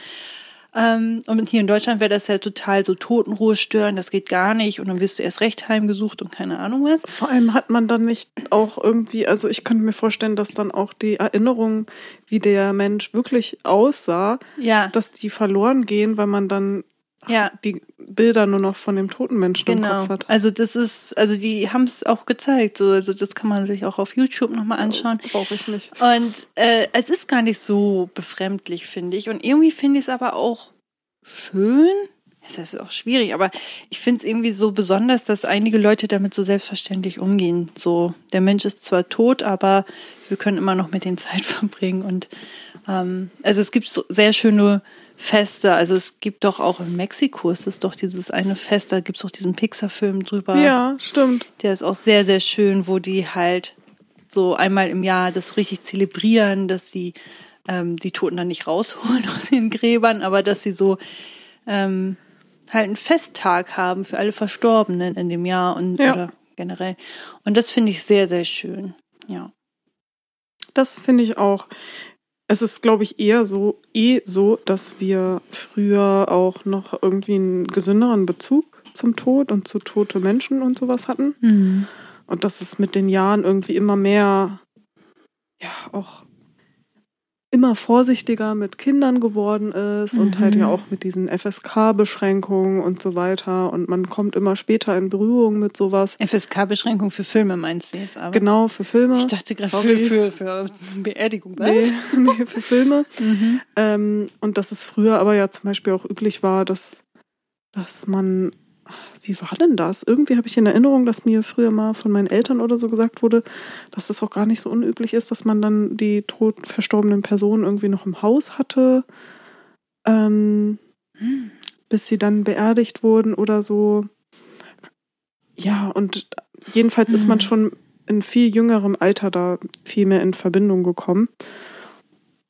A: Ähm, und hier in Deutschland wäre das ja total so Totenruhe stören, das geht gar nicht. Und dann wirst du erst recht heimgesucht und keine Ahnung was.
B: Vor allem hat man dann nicht auch irgendwie, also ich könnte mir vorstellen, dass dann auch die Erinnerungen, wie der Mensch wirklich aussah,
A: Ja,
B: dass die verloren gehen, weil man dann
A: ja.
B: die Bilder nur noch von dem toten Menschen im
A: Genau.
B: Kopf hat.
A: Also das ist, also die haben es auch gezeigt. So, also das kann man sich auch auf YouTube nochmal anschauen.
B: Brauche ich nicht.
A: Und äh, es ist gar nicht so befremdlich, finde ich. Und irgendwie finde ich es aber auch schön. Es ist auch schwierig, aber ich finde es irgendwie so besonders, dass einige Leute damit so selbstverständlich umgehen. So, der Mensch ist zwar tot, aber wir können immer noch mit den Zeit verbringen. Und ähm, also es gibt so sehr schöne Feste. Also es gibt doch auch in Mexiko, ist es doch dieses eine Fest, da gibt es doch diesen Pixar-Film drüber.
B: Ja, stimmt.
A: Der ist auch sehr, sehr schön, wo die halt so einmal im Jahr das richtig zelebrieren, dass sie ähm, die Toten dann nicht rausholen aus den Gräbern, aber dass sie so ähm, halt einen Festtag haben für alle Verstorbenen in dem Jahr und
B: Ja.
A: oder generell. Und das finde ich sehr, sehr schön. Ja.
B: Das finde ich auch. Es ist, glaube ich, eher so, eh so, dass wir früher auch noch irgendwie einen gesünderen Bezug zum Tod und zu tote Menschen und sowas hatten. Und dass es mit den Jahren irgendwie immer mehr, ja, auch immer vorsichtiger mit Kindern geworden ist und halt
A: Mhm.
B: ja auch mit diesen FSK-Beschränkungen und so weiter. Und man kommt immer später in Berührung mit sowas.
A: FSK-Beschränkung für Filme meinst du jetzt aber?
B: Genau, für Filme.
A: Ich dachte gerade für, für, für Beerdigung, was?
B: Nee, nee, für Filme.
A: Mhm.
B: Ähm, und dass es früher aber ja zum Beispiel auch üblich war, dass, dass man, wie war denn das? Irgendwie habe ich in Erinnerung, dass mir früher mal von meinen Eltern oder so gesagt wurde, dass es auch gar nicht so unüblich ist, dass man dann die tot verstorbenen Personen irgendwie noch im Haus hatte, ähm,
A: Hm.
B: bis sie dann beerdigt wurden oder so. Ja, und jedenfalls ist man
A: Mhm.
B: schon in viel jüngerem Alter da viel mehr in Verbindung gekommen.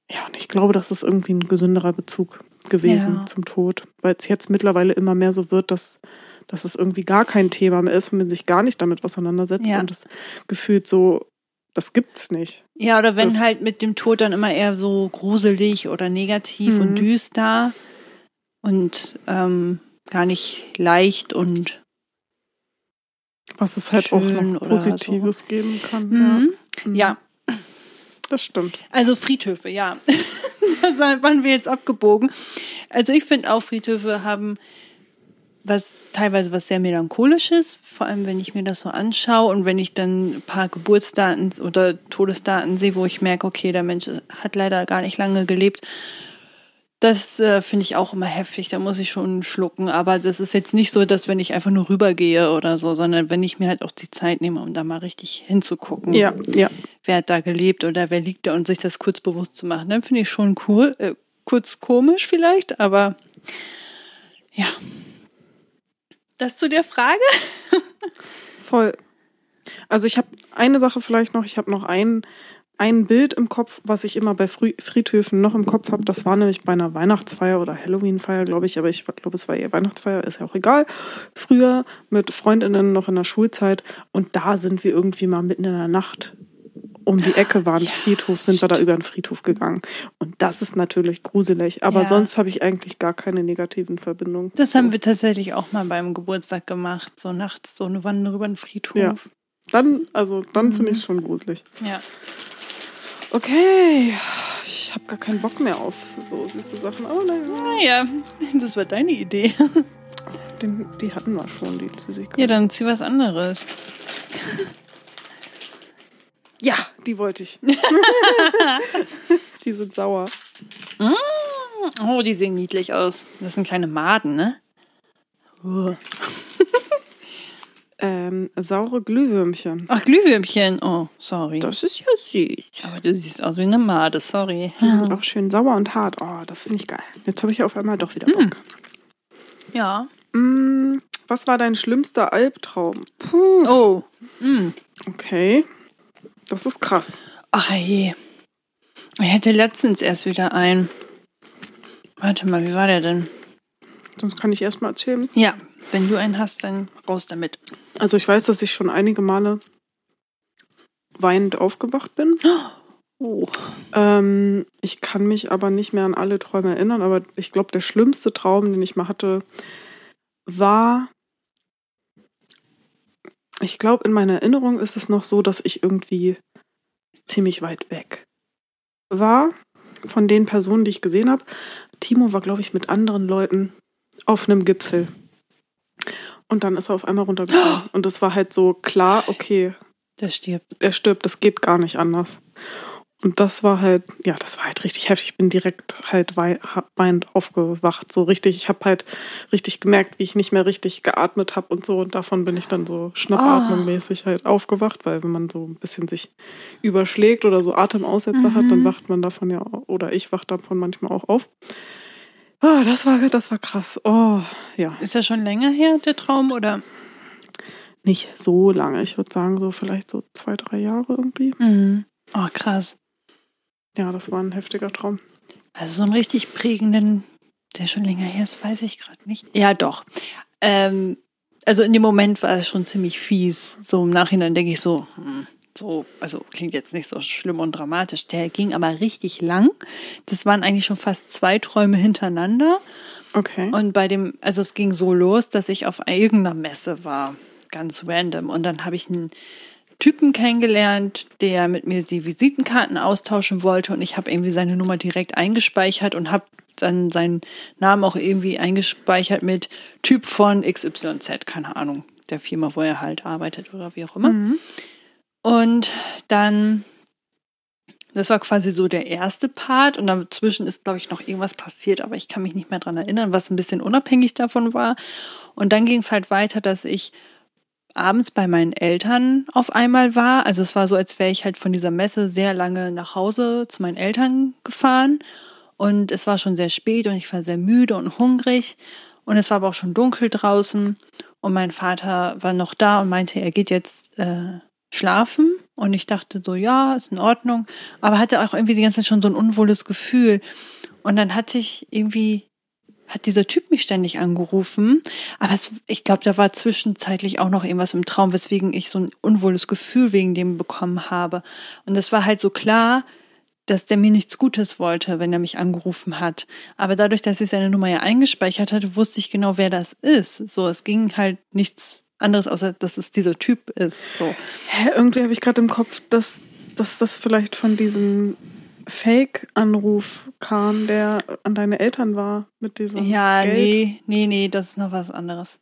B: Ja, und ich glaube, das ist irgendwie ein gesünderer Bezug gewesen
A: Ja.
B: zum Tod, weil es jetzt mittlerweile immer mehr so wird, dass, dass es irgendwie gar kein Thema mehr ist und man sich gar nicht damit auseinandersetzt
A: Ja.
B: und das gefühlt so, das gibt's nicht.
A: Ja, oder wenn
B: Das-
A: halt mit dem Tod dann immer eher so gruselig oder negativ
B: Mhm.
A: und düster und ähm, gar nicht leicht und
B: Was es halt auch noch Positives geben kann.
A: Mhm.
B: Ja. Mhm.
A: ja,
B: Das stimmt.
A: also Friedhöfe, ja. da waren wir jetzt abgebogen. Also ich finde auch Friedhöfe haben was teilweise was sehr melancholisches, vor allem wenn ich mir das so anschaue und wenn ich dann ein paar Geburtsdaten oder Todesdaten sehe, wo ich merke, okay, der Mensch hat leider gar nicht lange gelebt. Das äh, finde ich auch immer heftig, da muss ich schon schlucken. Aber das ist jetzt nicht so, dass wenn ich einfach nur rübergehe oder so, sondern wenn ich mir halt auch die Zeit nehme, um da mal richtig hinzugucken,
B: Ja, ja.
A: wer hat da gelebt oder wer liegt da und sich das kurz bewusst zu machen, dann finde ich schon cool, äh, kurz komisch vielleicht, aber ja. Das zu der Frage?
B: Voll. Also ich habe eine Sache vielleicht noch, ich habe noch ein, ein Bild im Kopf, was ich immer bei Friedhöfen noch im Kopf habe. Das war nämlich bei einer Weihnachtsfeier oder Halloweenfeier, glaube ich, aber ich glaube, es war eher Weihnachtsfeier, ist ja auch egal. Früher mit Freundinnen noch in der Schulzeit und da sind wir irgendwie mal mitten in der Nacht um die Ecke war ein
A: Ja,
B: Friedhof, sind wir da
A: stimmt.
B: über den Friedhof gegangen. Und das ist natürlich gruselig. Aber
A: Ja.
B: sonst habe ich eigentlich gar keine negativen Verbindungen.
A: Das haben wir tatsächlich auch mal beim Geburtstag gemacht, so nachts so eine Wanderung über den Friedhof.
B: Ja. Dann, also dann
A: Mhm.
B: finde ich es schon gruselig.
A: ja.
B: Okay, ich habe gar keinen Bock mehr auf so süße Sachen, aber naja,
A: Naja, das war deine Idee.
B: den, die hatten wir schon, die Süßigkeit.
A: Ja, dann zieh was anderes.
B: Ja, die wollte ich. die sind sauer.
A: Oh, die sehen niedlich aus. Das sind kleine Maden, ne?
B: Ähm, saure Glühwürmchen.
A: Ach, Glühwürmchen. Oh, sorry.
B: Das ist ja süß.
A: Aber du siehst aus wie eine Made, sorry.
B: Die sind auch schön sauer und hart. Oh, das finde ich geil. Jetzt habe ich auf einmal doch wieder Bock.
A: Ja.
B: Mm, was war dein schlimmster Albtraum? Puh.
A: Oh. Mm.
B: Okay. Das ist krass.
A: Ach je. Ich hatte letztens erst wieder einen. Warte mal, wie war der denn?
B: Sonst kann ich erst mal erzählen.
A: Ja, wenn du einen hast, dann raus damit.
B: Also ich weiß, dass ich schon einige Male weinend aufgewacht bin.
A: Oh.
B: Ähm, ich kann mich aber nicht mehr an alle Träume erinnern, aber ich glaube, der schlimmste Traum, den ich mal hatte, war. Ich glaube, in meiner Erinnerung ist es noch so, dass ich irgendwie ziemlich weit weg war von den Personen, die ich gesehen habe. Timo war, glaube ich, mit anderen Leuten auf einem Gipfel. Und dann ist er auf einmal runtergekommen. Und es war halt so klar, okay,
A: Der stirbt.
B: er stirbt, das geht gar nicht anders. Und das war halt, ja, das war halt richtig heftig. Ich bin direkt halt weinend aufgewacht. So richtig, ich habe halt richtig gemerkt, wie ich nicht mehr richtig geatmet habe und so. Und davon bin ich dann so schnappatmungsmäßig halt aufgewacht, weil wenn man so ein bisschen sich überschlägt oder so Atemaussetzer hat, dann wacht man davon ja, oder ich wach davon manchmal auch auf. Ah, das war, das war krass. Oh, ja.
A: Ist das schon länger her, der Traum, oder?
B: Nicht so lange. Ich würde sagen, so vielleicht so zwei, drei Jahre irgendwie.
A: Mhm. Oh, krass.
B: Ja, das war ein heftiger Traum.
A: Also so einen richtig prägenden, der schon länger her ist, weiß ich gerade nicht. Ja, doch. Ähm, also in dem Moment war es schon ziemlich fies. So im Nachhinein denke ich so, hm, so, also klingt jetzt nicht so schlimm und dramatisch. Der ging aber richtig lang. Das waren eigentlich schon fast zwei Träume hintereinander.
B: Okay.
A: Und bei dem, also es ging so los, dass ich auf irgendeiner Messe war, ganz random. Und dann habe ich einen Typen kennengelernt, der mit mir die Visitenkarten austauschen wollte. Und ich habe irgendwie seine Nummer direkt eingespeichert und habe dann seinen Namen auch irgendwie eingespeichert mit Typ von XYZ, keine Ahnung, der Firma, wo er halt arbeitet oder wie auch immer.
B: Mhm.
A: Und dann, das war quasi so der erste Part und dazwischen ist, glaube ich, noch irgendwas passiert, aber ich kann mich nicht mehr dran erinnern, was ein bisschen unabhängig davon war. Und dann ging es halt weiter, dass ich abends bei meinen Eltern auf einmal war. Also es war so, als wäre ich halt von dieser Messe sehr lange nach Hause zu meinen Eltern gefahren. Und es war schon sehr spät und ich war sehr müde und hungrig. Und es war aber auch schon dunkel draußen. Und mein Vater war noch da und meinte, er geht jetzt äh, schlafen. Und ich dachte so, ja, ist in Ordnung. Aber hatte auch irgendwie die ganze Zeit schon so ein unwohles Gefühl. Und dann hatte ich irgendwie, hat dieser Typ mich ständig angerufen. Aber es, ich glaube, da war zwischenzeitlich auch noch irgendwas im Traum, weswegen ich so ein unwohles Gefühl wegen dem bekommen habe. Und das war halt so klar, dass der mir nichts Gutes wollte, wenn er mich angerufen hat. Aber dadurch, dass ich seine Nummer ja eingespeichert hatte, wusste ich genau, wer das ist. So, es ging halt nichts anderes, außer dass es dieser Typ ist. So.
B: Hä, irgendwie habe ich gerade im Kopf, dass, dass das vielleicht von diesem Fake-Anruf kam, der an deine Eltern war mit diesem
A: Ja,
B: Geld.
A: nee, nee, nee, das ist noch was anderes.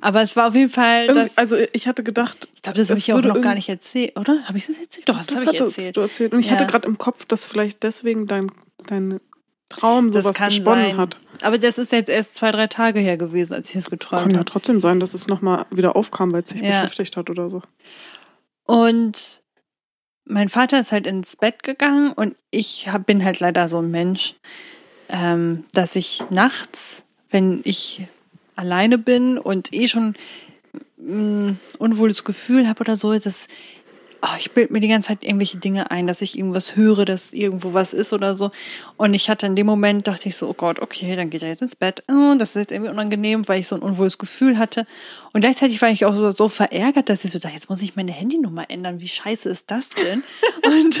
A: Aber es war auf jeden Fall,
B: Irgendwie- also ich hatte gedacht,
A: ich glaube, das habe
B: es
A: ich ja auch noch gar nicht erzählt, oder? Habe ich das erzählt? Doch, das,
B: das
A: habe ich erzählt.
B: du erzählt. Und ich
A: Ja.
B: hatte gerade im Kopf, dass vielleicht deswegen dein, dein Traum sowas gesponnen
A: sein.
B: hat.
A: Aber das ist jetzt erst zwei, drei Tage her gewesen, als ich das geträumt
B: Kann ja
A: habe.
B: trotzdem sein, dass es nochmal wieder aufkam, weil es sich
A: Ja.
B: beschäftigt hat oder so.
A: Und mein Vater ist halt ins Bett gegangen und ich hab, bin halt leider so ein Mensch, ähm, dass ich nachts, wenn ich alleine bin und eh schon ein unwohles Gefühl habe oder so, dass oh, ich bild mir die ganze Zeit irgendwelche Dinge ein, dass ich irgendwas höre, dass irgendwo was ist oder so. Und ich hatte in dem Moment, dachte ich so, oh Gott, okay, dann geht er jetzt ins Bett. Oh, das ist jetzt irgendwie unangenehm, weil ich so ein unwohles Gefühl hatte. Und gleichzeitig war ich auch so, so verärgert, dass ich so dachte, jetzt muss ich meine Handynummer ändern. Wie scheiße ist das denn? Und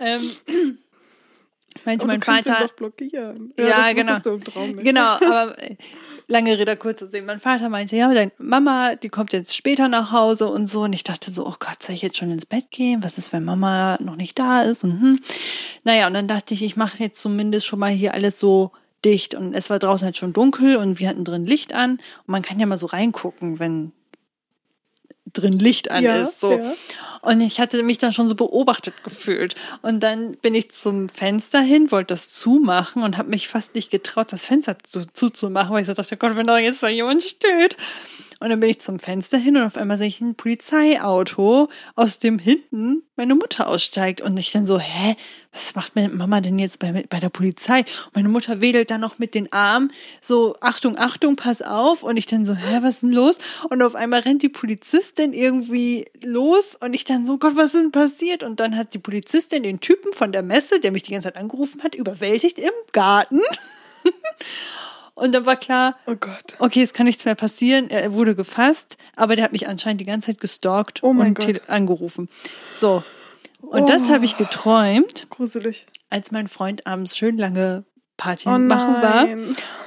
A: ähm, meinte
B: Aber
A: mein Vater,
B: doch blockieren.
A: Ja,
B: das
A: genau. Genau, aber lange Rede, kurzer Sinn. Mein Vater meinte, ja, deine Mama, die kommt jetzt später nach Hause und so. Und ich dachte so, oh Gott, soll ich jetzt schon ins Bett gehen? Was ist, wenn Mama noch nicht da ist? Und, hm. Naja, und dann dachte ich, ich mache jetzt zumindest schon mal hier alles so dicht. Und es war draußen halt schon dunkel und wir hatten drin Licht an. Und man kann ja mal so reingucken, wenn drin Licht an
B: Ja,
A: ist. So.
B: ja.
A: Und ich hatte mich dann schon so beobachtet gefühlt. Und dann bin ich zum Fenster hin, wollte das zumachen und habe mich fast nicht getraut, das Fenster zuzumachen, weil ich so dachte, Gott, wenn da jetzt da jemand steht. Und dann bin ich zum Fenster hin und auf einmal sehe ich ein Polizeiauto, aus dem hinten meine Mutter aussteigt. Und ich dann so, hä, was macht meine Mama denn jetzt bei, bei der Polizei? Und meine Mutter wedelt dann noch mit den Armen, so, Achtung, Achtung, pass auf. Und ich dann so, hä, was ist denn los? Und auf einmal rennt die Polizistin irgendwie los. Und ich dann so, Gott, was ist denn passiert? Und dann hat die Polizistin den Typen von der Messe, der mich die ganze Zeit angerufen hat, überwältigt im Garten. Und dann war klar,
B: Oh Gott.
A: okay, es kann nichts mehr passieren. Er wurde gefasst, aber der hat mich anscheinend die ganze Zeit gestalkt
B: Oh
A: und
B: Gott.
A: angerufen. So. Und
B: Oh.
A: das habe ich geträumt,
B: Gruselig.
A: als mein Freund abends schön lange Party
B: Oh
A: machen war.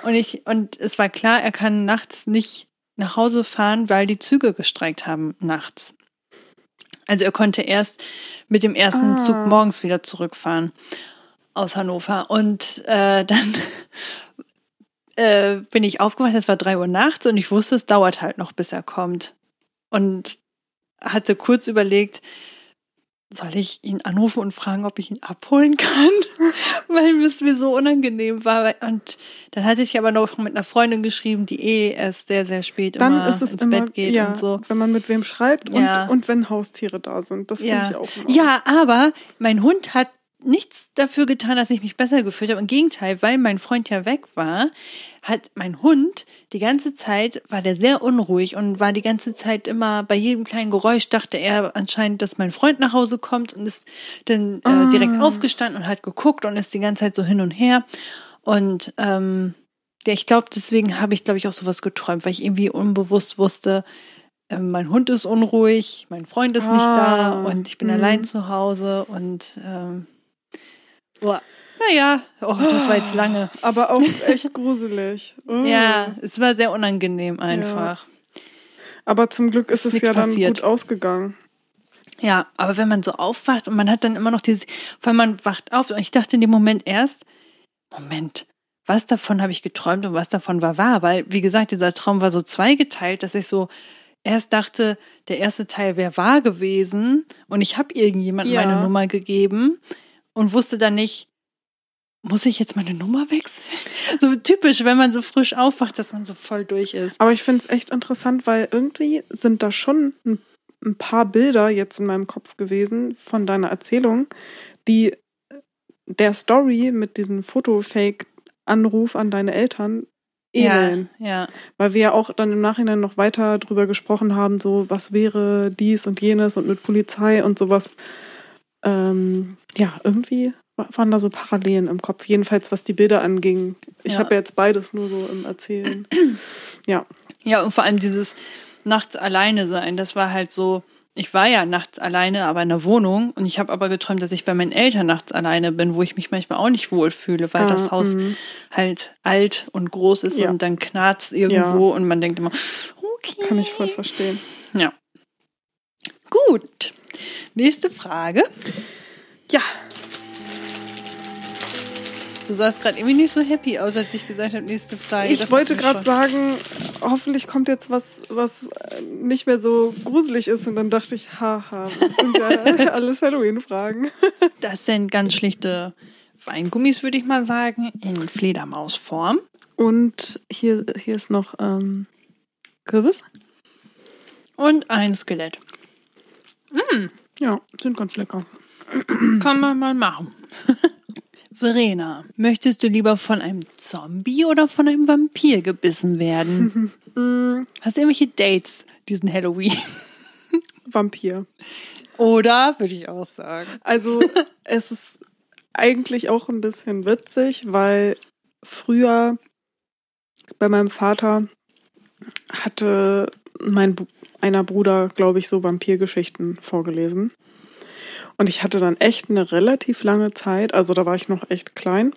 A: Und ich, und es war klar, er kann nachts nicht nach Hause fahren, weil die Züge gestreikt haben nachts. Also er konnte erst mit dem ersten
B: Ah.
A: Zug morgens wieder zurückfahren aus Hannover. Und äh, dann äh, bin ich aufgewacht, es war drei Uhr nachts und ich wusste, es dauert halt noch, bis er kommt. Und hatte kurz überlegt, soll ich ihn anrufen und fragen, ob ich ihn abholen kann? Weil es mir so unangenehm war. Und dann hatte ich aber noch mit einer Freundin geschrieben, die eh erst sehr, sehr spät
B: Dann
A: immer ins
B: immer,
A: Bett geht
B: ja,
A: und so.
B: wenn man mit wem schreibt und,
A: Ja.
B: und wenn Haustiere da sind. Das finde
A: Ja.
B: ich auch. Ordnung.
A: ja, aber mein Hund hat nichts dafür getan, dass ich mich besser gefühlt habe. Im Gegenteil, weil mein Freund ja weg war, hat mein Hund die ganze Zeit, war der sehr unruhig und war die ganze Zeit immer bei jedem kleinen Geräusch, dachte er anscheinend, dass mein Freund nach Hause kommt und ist dann äh,
B: Ah.
A: direkt aufgestanden und hat geguckt und ist die ganze Zeit so hin und her. Und ähm, ja, ich glaube, deswegen habe ich, glaube ich, auch sowas geträumt, weil ich irgendwie unbewusst wusste, äh, mein Hund ist unruhig, mein Freund ist nicht da
B: Ah.
A: und ich bin
B: Mhm.
A: allein zu Hause und ähm, boah, naja, oh, das war jetzt lange.
B: Aber auch echt gruselig. Oh.
A: Ja, es war sehr unangenehm einfach.
B: Aber zum Glück ist
A: Ist
B: es ja dann
A: passiert.
B: gut ausgegangen.
A: Ja. aber wenn man so aufwacht und man hat dann immer noch dieses, vor allem man wacht auf und ich dachte in dem Moment erst, Moment, was davon habe ich geträumt und was davon war wahr? Weil, wie gesagt, dieser Traum war so zweigeteilt, dass ich so erst dachte, der erste Teil wäre wahr gewesen und ich habe irgendjemand
B: Ja.
A: meine Nummer gegeben und wusste dann nicht, muss ich jetzt meine Nummer wechseln? So typisch, wenn man so frisch aufwacht, dass man so voll durch ist.
B: Aber ich finde es echt interessant, weil irgendwie sind da schon ein, ein paar Bilder jetzt in meinem Kopf gewesen von deiner Erzählung, die der Story mit diesem Fotofake-Anruf an deine Eltern ähneln.
A: Ja, ja.
B: Weil wir ja auch dann im Nachhinein noch weiter drüber gesprochen haben, so was wäre dies und jenes und mit Polizei und sowas. Ähm, ja, irgendwie wa- waren da so Parallelen im Kopf. Jedenfalls, was die Bilder anging. Ich
A: Ja.
B: habe ja jetzt beides nur so im Erzählen. ja.
A: Ja, und vor allem dieses nachts alleine sein, das war halt so, ich war ja nachts alleine, aber in der Wohnung und ich habe aber geträumt, dass ich bei meinen Eltern nachts alleine bin, wo ich mich manchmal auch nicht wohlfühle, weil
B: Ah,
A: das Haus
B: mhm.
A: halt alt und groß ist
B: Ja.
A: und dann knarzt irgendwo und man denkt immer, okay.
B: Kann ich voll verstehen.
A: Ja. Gut. Nächste Frage.
B: Ja,
A: Du sahst gerade irgendwie nicht so happy aus, als ich gesagt habe, nächste Frage.
B: ich
A: Das
B: wollte gerade sagen, hoffentlich kommt jetzt was, was äh, nicht mehr so gruselig ist. Und dann dachte ich, haha, das sind ja alles Halloween-Fragen.
A: Das sind ganz schlichte Weingummis, würde ich mal sagen, in Fledermausform.
B: Und hier, hier ist noch ähm, Kürbis.
A: Und ein Skelett.
B: Ja, sind ganz lecker.
A: Kann man mal machen. Verena, möchtest du lieber von einem Zombie oder von einem Vampir gebissen werden?
B: Mm,
A: Hast du irgendwelche Dates diesen Halloween?
B: Vampir.
A: Oder, würde ich auch sagen.
B: Also es ist eigentlich auch ein bisschen witzig, weil früher bei meinem Vater hatte mein einer Bruder, glaube ich, so Vampirgeschichten vorgelesen. Und ich hatte dann echt eine relativ lange Zeit, also da war ich noch echt klein,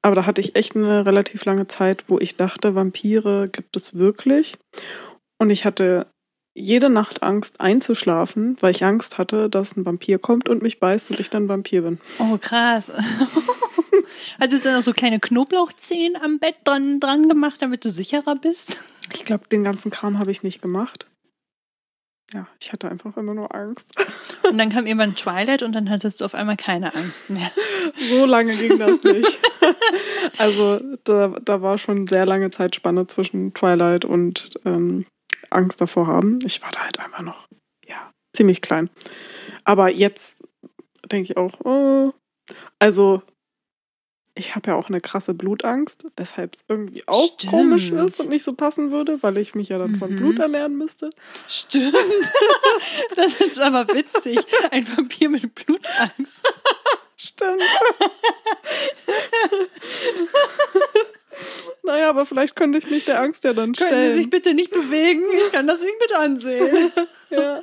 B: aber da hatte ich echt eine relativ lange Zeit, wo ich dachte, Vampire gibt es wirklich. Und ich hatte jede Nacht Angst einzuschlafen, weil ich Angst hatte, dass ein Vampir kommt und mich beißt und ich dann Vampir bin.
A: Oh, krass. Hattest du noch so kleine Knoblauchzehen am Bett dran, dran gemacht, damit du sicherer bist?
B: Ich glaube, den ganzen Kram habe ich nicht gemacht. Ja, ich hatte einfach immer nur Angst.
A: Und dann kam irgendwann Twilight und dann hattest du auf einmal keine Angst mehr.
B: So lange ging das nicht. also da, da war schon sehr lange Zeitspanne zwischen Twilight und ähm, Angst davor haben. Ich war da halt einfach noch, ja, ziemlich klein. Aber jetzt denke ich auch, oh, also ich habe ja auch eine krasse Blutangst, weshalb es irgendwie auch
A: Stimmt.
B: komisch ist und nicht so passen würde, weil ich mich ja dann von
A: Mhm.
B: Blut ernähren müsste.
A: Stimmt. Das ist aber witzig. Ein Vampir mit Blutangst.
B: Stimmt. naja, aber vielleicht könnte ich mich der Angst ja dann
A: Können
B: stellen.
A: Sie sich bitte nicht bewegen? Ich kann das nicht mit ansehen.
B: ja.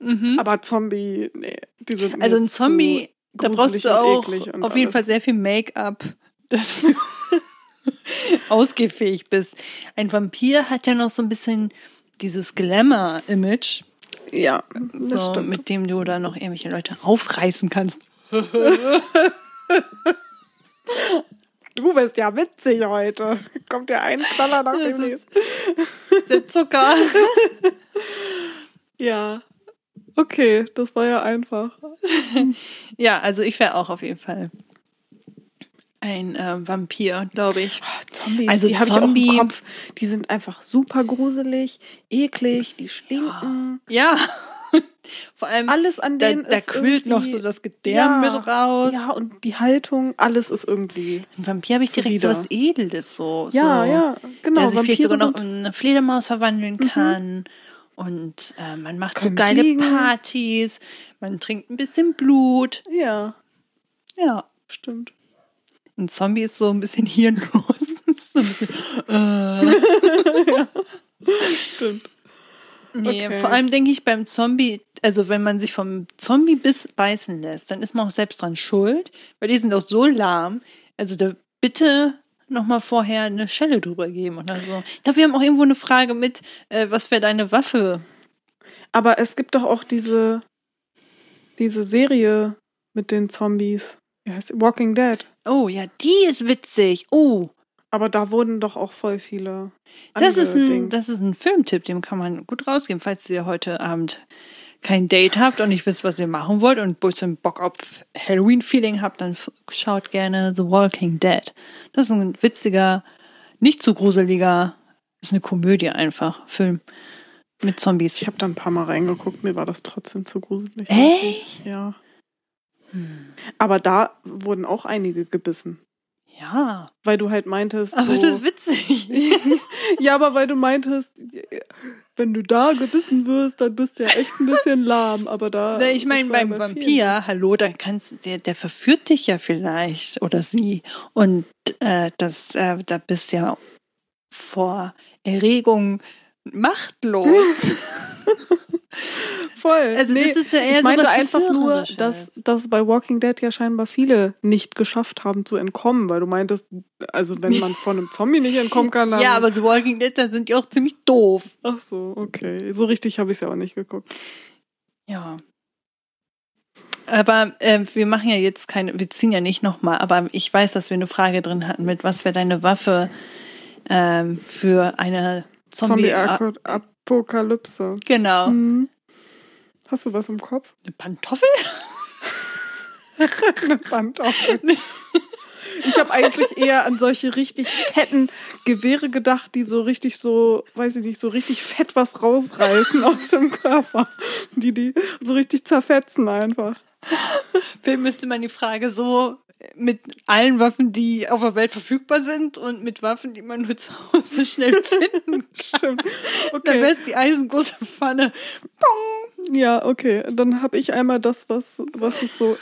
A: Mhm.
B: Aber Zombie, nee, die sind
A: Also ein Zombie, da brauchst du auch auf jeden
B: alles.
A: Fall sehr viel Make-up, dass du ausgehfähig bist. Ein Vampir hat ja noch so ein bisschen dieses Glamour-Image,
B: Ja, das
A: so,
B: stimmt.
A: mit dem du da noch irgendwelche Leute aufreißen kannst.
B: Du bist ja witzig heute. Kommt ja ein Knaller nach dem nächsten.
A: Der Zucker.
B: Ja. Okay, das war ja einfach.
A: Ja, also ich wäre auch auf jeden Fall ein äh, Vampir, glaube ich.
B: Zombies,
A: Also
B: die habe ich
A: Zombie-
B: auch im Kopf. Die sind einfach super gruselig, eklig, die stinken.
A: Ja. Vor allem,
B: Alles an
A: da,
B: denen
A: da
B: ist
A: quillt noch so das Gedärm
B: Ja,
A: mit raus.
B: Ja, und die Haltung, alles ist irgendwie.
A: Ein Vampir habe ich direkt so was Edles, so.
B: Ja,
A: so,
B: ja, genau.
A: Der sich vielleicht sogar noch
B: Mhm.
A: in eine Fledermaus verwandeln kann. Und äh, man macht so
B: Können
A: geile
B: fliegen.
A: Partys. Man trinkt ein bisschen Blut.
B: Ja,
A: Ja.
B: stimmt.
A: Ein Zombie ist so ein bisschen hirnlos. so ein bisschen, äh.
B: Stimmt.
A: Nee,
B: Okay.
A: vor allem denke ich beim Zombie, also wenn man sich vom Zombie biss, beißen lässt, dann ist man auch selbst dran schuld, weil die sind auch so lahm. Also da bitte nochmal vorher eine Schelle drüber geben oder so. Ich glaube, wir haben auch irgendwo eine Frage mit, äh, was wäre deine Waffe?
B: Aber es gibt doch auch diese, diese Serie mit den Zombies. Wie heißt sie? Walking Dead.
A: Oh ja, die ist witzig. Oh,
B: Aber da wurden doch auch voll viele.
A: das ist, ein, das ist ein Filmtipp, den kann man gut rausgeben, falls ihr heute Abend kein Date habt und nicht wisst, was ihr machen wollt und ein bisschen Bock auf Halloween-Feeling habt, dann schaut gerne The Walking Dead. Das ist ein witziger, nicht zu gruseliger, ist eine Komödie einfach, Film mit Zombies.
B: Ich habe da ein paar Mal reingeguckt, mir war das trotzdem zu gruselig.
A: Echt?
B: Ja.
A: Hm.
B: Aber da wurden auch einige gebissen.
A: Ja,
B: Weil du halt meintest.
A: aber es
B: so,
A: ist witzig.
B: ja, aber weil du meintest, wenn du da gebissen wirst, dann bist du ja echt ein bisschen lahm. Aber da.
A: Ne, ich meine, beim Vampir, hallo, da kannst der, der verführt dich ja vielleicht oder sie. Und äh, das, äh, da bist du ja vor Erregung machtlos.
B: Voll.
A: Also
B: nee,
A: das ist ja eher
B: ich meinte einfach nur, dass, dass bei Walking Dead ja scheinbar viele nicht geschafft haben zu entkommen, weil du meintest, also wenn man von einem Zombie nicht entkommen kann, dann.
A: ja, aber so Walking Dead, da sind die auch ziemlich doof.
B: Ach so, okay. So richtig habe ich es ja auch nicht geguckt.
A: Ja. Aber äh, wir machen ja jetzt keine, wir ziehen ja nicht nochmal, aber ich weiß, dass wir eine Frage drin hatten mit, was wäre deine Waffe ähm, für eine Zombie...
B: Zombie-Apokalypse.
A: genau.
B: Mhm. Hast du was im Kopf?
A: Eine Pantoffel?
B: Eine Pantofel. Ich habe eigentlich eher an solche richtig fetten Gewehre gedacht, die so richtig so, weiß ich nicht, so richtig fett was rausreißen aus dem Körper. Die die so richtig zerfetzen einfach.
A: Vielleicht müsste man die Frage so mit allen Waffen, die auf der Welt verfügbar sind und mit Waffen, die man nur zu Hause schnell finden kann.
B: Stimmt.
A: Dann
B: Okay.
A: wäre es die eisengroße Pfanne. Pong.
B: Ja, okay. Dann habe ich einmal das, was, was es so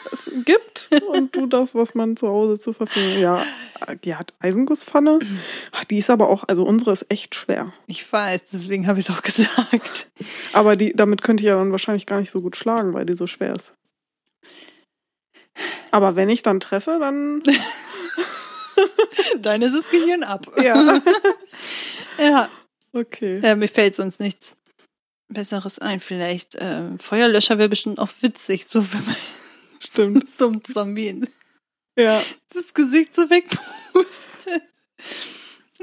B: gibt und du das, was man zu Hause zur Verfügung Ja, die hat Eisengusszpfanne. Ach, Die ist aber auch, also unsere ist echt schwer.
A: Ich weiß, deswegen habe ich es auch gesagt.
B: Aber die, damit könnte ich ja dann wahrscheinlich gar nicht so gut schlagen, weil die so schwer ist. Aber wenn ich dann treffe, dann
A: Dann ist das Gehirn ab.
B: ja.
A: Ja,
B: Okay.
A: äh, mir fällt sonst nichts Besseres ein. Vielleicht äh, Feuerlöscher wäre bestimmt auch witzig, so wenn man
B: Stimmt.
A: einem Zombie
B: Ja.
A: das Gesicht so wegpustet.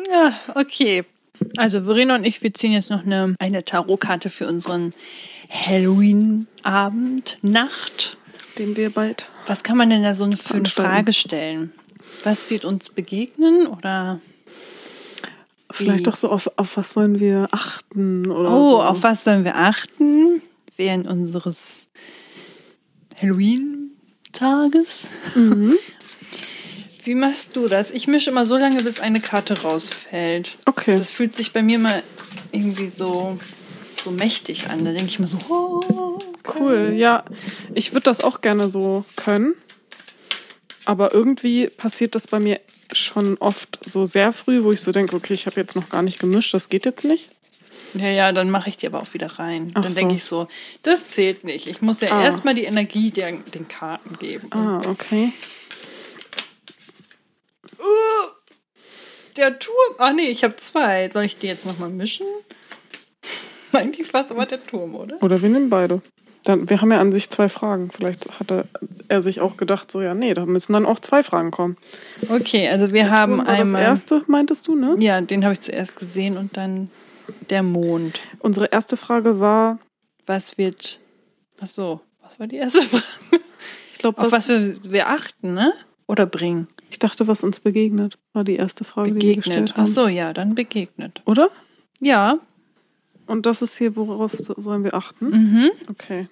A: Ja, okay. Also Verena und ich, wir ziehen jetzt noch eine, eine Tarotkarte für unseren Halloween-Abend, Nacht.
B: Den wir bald.
A: Was kann man denn da so für eine. Frage stellen? Was wird uns begegnen oder?
B: Vielleicht doch so auf, auf was sollen wir achten oder
A: Oh,
B: so.
A: auf was sollen wir achten während unseres Halloween-Tages?
B: Mhm.
A: Wie machst du das? Ich mische immer so lange, bis eine Karte rausfällt.
B: Okay.
A: Das fühlt sich bei mir mal irgendwie so, so mächtig an. Da denke ich mir so, oh,
B: Cool, ja. Ich würde das auch gerne so können. Aber irgendwie passiert das bei mir schon oft so sehr früh, wo ich so denke, okay, ich habe jetzt noch gar nicht gemischt, das geht jetzt nicht.
A: Ja, ja, dann mache ich die aber auch wieder rein.
B: Ach
A: dann
B: so.
A: denke ich so, das zählt nicht. Ich muss ja
B: Ah.
A: erstmal die Energie der, den Karten geben.
B: Ah, okay.
A: Der Turm. Ach nee, ich habe zwei. Soll ich die jetzt nochmal mischen? Eigentlich war es aber der Turm, oder?
B: Oder wir nehmen beide. Dann, wir haben ja an sich zwei Fragen. Vielleicht hatte er sich auch gedacht, so ja, nee, da müssen dann auch zwei Fragen kommen.
A: Okay, also wir haben
B: Turm war
A: einmal.
B: Das erste, meintest du, ne?
A: Ja, den habe ich zuerst gesehen und dann der Mond.
B: Unsere erste Frage war,
A: Was wird. Ach so, was war die erste Frage?
B: ich glaube,
A: Auf
B: was,
A: wir, wir achten, ne? Oder bringen?
B: ich dachte, was uns begegnet, war die erste Frage, die wir
A: Begegnet.
B: gestellt
A: Ach
B: haben.
A: so, ja, dann begegnet.
B: Oder?
A: Ja.
B: Und das ist hier, worauf so- sollen wir achten?
A: Mhm.
B: Okay.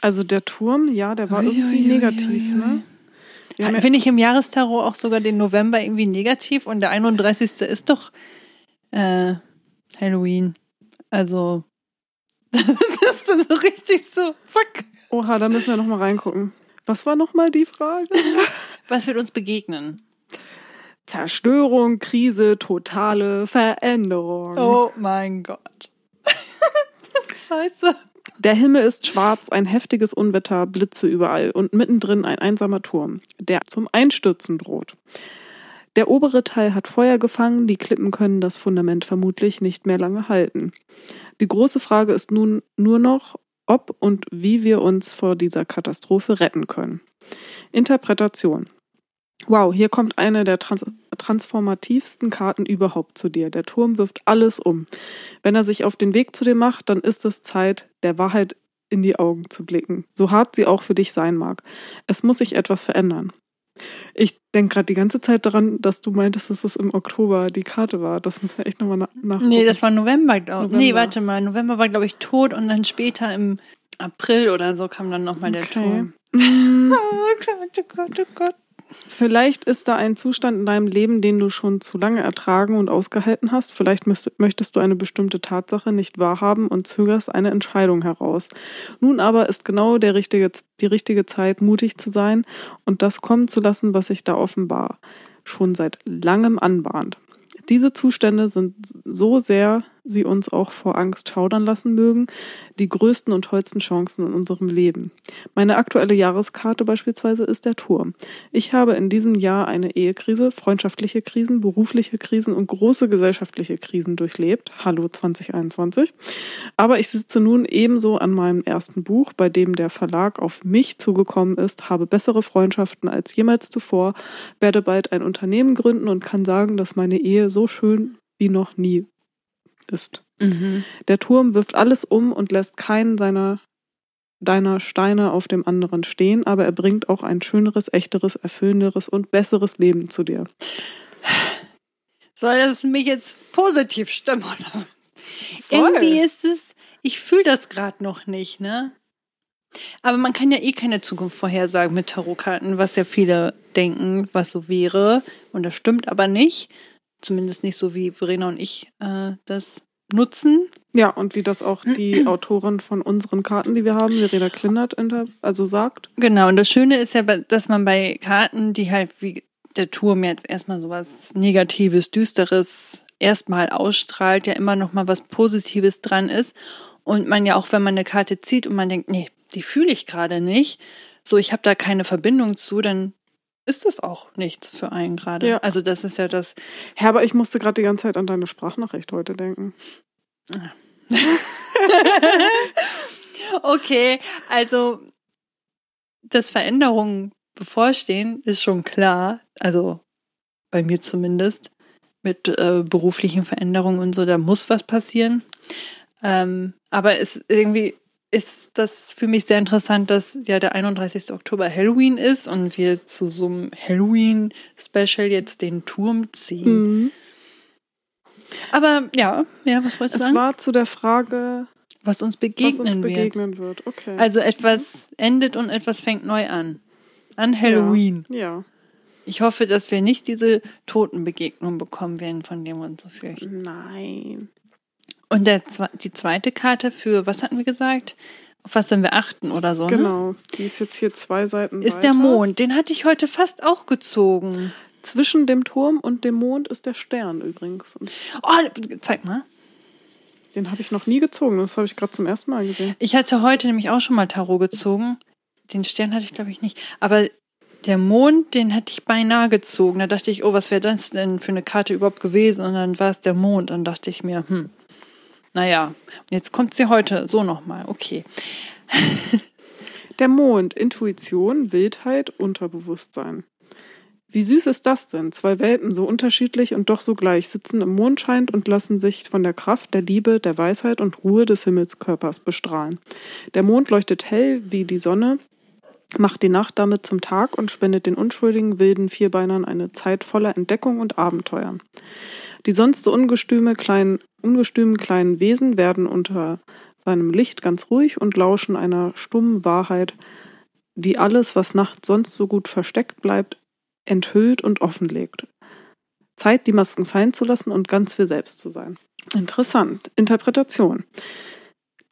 B: Also der Turm, ja, der war
A: Ui,
B: irgendwie
A: ui,
B: negativ,
A: ui,
B: ne? Wir haben ja,
A: Finde ich im Jahrestarot auch sogar den November irgendwie negativ und der 31. ist doch äh, Halloween. Also, das ist dann so richtig so, zack.
B: oha, da müssen wir nochmal reingucken. Was war nochmal die Frage?
A: Was wird uns begegnen?
B: Zerstörung, Krise, totale Veränderung.
A: Oh mein Gott. Scheiße.
B: Der Himmel ist schwarz, ein heftiges Unwetter, Blitze überall und mittendrin ein einsamer Turm, der zum Einstürzen droht. Der obere Teil hat Feuer gefangen, die Klippen können das Fundament vermutlich nicht mehr lange halten. Die große Frage ist nun nur noch, ob und wie wir uns vor dieser Katastrophe retten können. Interpretation. Wow, hier kommt eine der trans transformativsten Karten überhaupt zu dir. Der Turm wirft alles um. Wenn er sich auf den Weg zu dir macht, dann ist es Zeit, der Wahrheit in die Augen zu blicken. So hart sie auch für dich sein mag. Es muss sich etwas verändern. Ich denke gerade die ganze Zeit daran, dass du meintest, dass es im Oktober die Karte war. Das müssen wir echt nochmal na nachgucken.
A: Nee, das war November, glaube ich. Nee, warte mal. November war, glaube ich, tot und dann später im April oder so kam dann nochmal der
B: Okay.
A: Turm. Oh Gott, oh Gott, oh Gott.
B: Vielleicht ist da ein Zustand in deinem Leben, den du schon zu lange ertragen und ausgehalten hast. Vielleicht möchtest du eine bestimmte Tatsache nicht wahrhaben und zögerst eine Entscheidung heraus. Nun aber ist genau der richtige, die richtige Zeit, mutig zu sein und das kommen zu lassen, was sich da offenbar schon seit langem anbahnt. Diese Zustände sind so sehr sie uns auch vor Angst schaudern lassen mögen, die größten und tollsten Chancen in unserem Leben. Meine aktuelle Jahreskarte beispielsweise ist der Turm. Ich habe in diesem Jahr eine Ehekrise, freundschaftliche Krisen, berufliche Krisen und große gesellschaftliche Krisen durchlebt. Hallo 2021. Aber ich sitze nun ebenso an meinem ersten Buch, bei dem der Verlag auf mich zugekommen ist, habe bessere Freundschaften als jemals zuvor, werde bald ein Unternehmen gründen und kann sagen, dass meine Ehe so schön wie noch nie ist.
A: Mhm.
B: Der Turm wirft alles um und lässt keinen seiner deiner Steine auf dem anderen stehen, aber er bringt auch ein schöneres, echteres, erfüllenderes und besseres Leben zu dir.
A: Soll das mich jetzt positiv stimmen oder? Irgendwie ist es, ich fühle das gerade noch nicht, ne? Aber man kann ja eh keine Zukunft vorhersagen mit Tarotkarten, was ja viele denken, was so wäre. Und das stimmt aber nicht. Zumindest nicht so, wie Verena und ich äh, das nutzen.
B: Ja, und wie das auch die Autorin von unseren Karten, die wir haben, Verena Klindert, also sagt.
A: Genau, und das Schöne ist ja, dass man bei Karten, die halt wie der Turm jetzt erstmal sowas Negatives, Düsteres erstmal ausstrahlt, ja immer noch mal was Positives dran ist. Und man ja auch, wenn man eine Karte zieht und man denkt, nee, die fühle ich gerade nicht, so ich habe da keine Verbindung zu, dann ist das auch nichts für einen gerade.
B: Ja.
A: Also das ist ja das.
B: Ja, aber ich musste gerade die ganze Zeit an deine Sprachnachricht heute denken.
A: Okay, also dass Veränderungen bevorstehen, ist schon klar. Also bei mir zumindest. mit äh, beruflichen Veränderungen und so, da muss was passieren. Ähm, aber es irgendwie ist das für mich sehr interessant, dass ja der 31. Oktober Halloween ist und wir zu so einem Halloween-Special jetzt den Turm ziehen.
B: Mhm.
A: Aber ja, ja, was wolltest du
B: Es
A: sagen?
B: war zu der Frage,
A: was uns
B: was
A: begegnen
B: uns
A: wird.
B: begegnen wird. Okay.
A: Also etwas endet und etwas fängt neu an. An Halloween.
B: Ja.
A: Ich hoffe, dass wir nicht diese Totenbegegnung bekommen werden, von denen wir uns so
B: ja.
A: fürchten.
B: Nein.
A: Und der, die zweite Karte für, was hatten wir gesagt? Auf was sollen wir achten oder so? Ne?
B: Genau. Die ist jetzt hier zwei Seiten
A: Ist
B: weiter.
A: der Mond. Den hatte ich heute fast auch gezogen.
B: Zwischen dem Turm und dem Mond ist der Stern übrigens.
A: Oh, zeig mal.
B: den habe ich noch nie gezogen. Das habe ich gerade zum ersten Mal gesehen.
A: Ich hatte heute nämlich auch schon mal Tarot gezogen. Den Stern hatte ich, glaube ich, nicht. Aber der Mond, den hätte ich beinahe gezogen. Da dachte ich, oh, was wäre das denn für eine Karte überhaupt gewesen? Und dann war es der Mond. Dann dachte ich mir, hm, naja, jetzt kommt sie heute so nochmal. Okay.
B: Der Mond, Intuition, Wildheit, Unterbewusstsein. Wie süß ist das denn? Zwei Welpen, so unterschiedlich und doch so gleich, sitzen im Mondschein und lassen sich von der Kraft, der Liebe, der Weisheit und Ruhe des Himmelskörpers bestrahlen. Der Mond leuchtet hell wie die Sonne, macht die Nacht damit zum Tag und spendet den unschuldigen, wilden Vierbeinern eine Zeit voller Entdeckung und Abenteuern. Die sonst so ungestüme kleinen, ungestümen kleinen Wesen werden unter seinem Licht ganz ruhig und lauschen einer stummen Wahrheit, die alles, was nachts sonst so gut versteckt bleibt, enthüllt und offenlegt. Zeit, die Masken fallen zu lassen und ganz wir selbst zu sein. Interessant. Interpretation.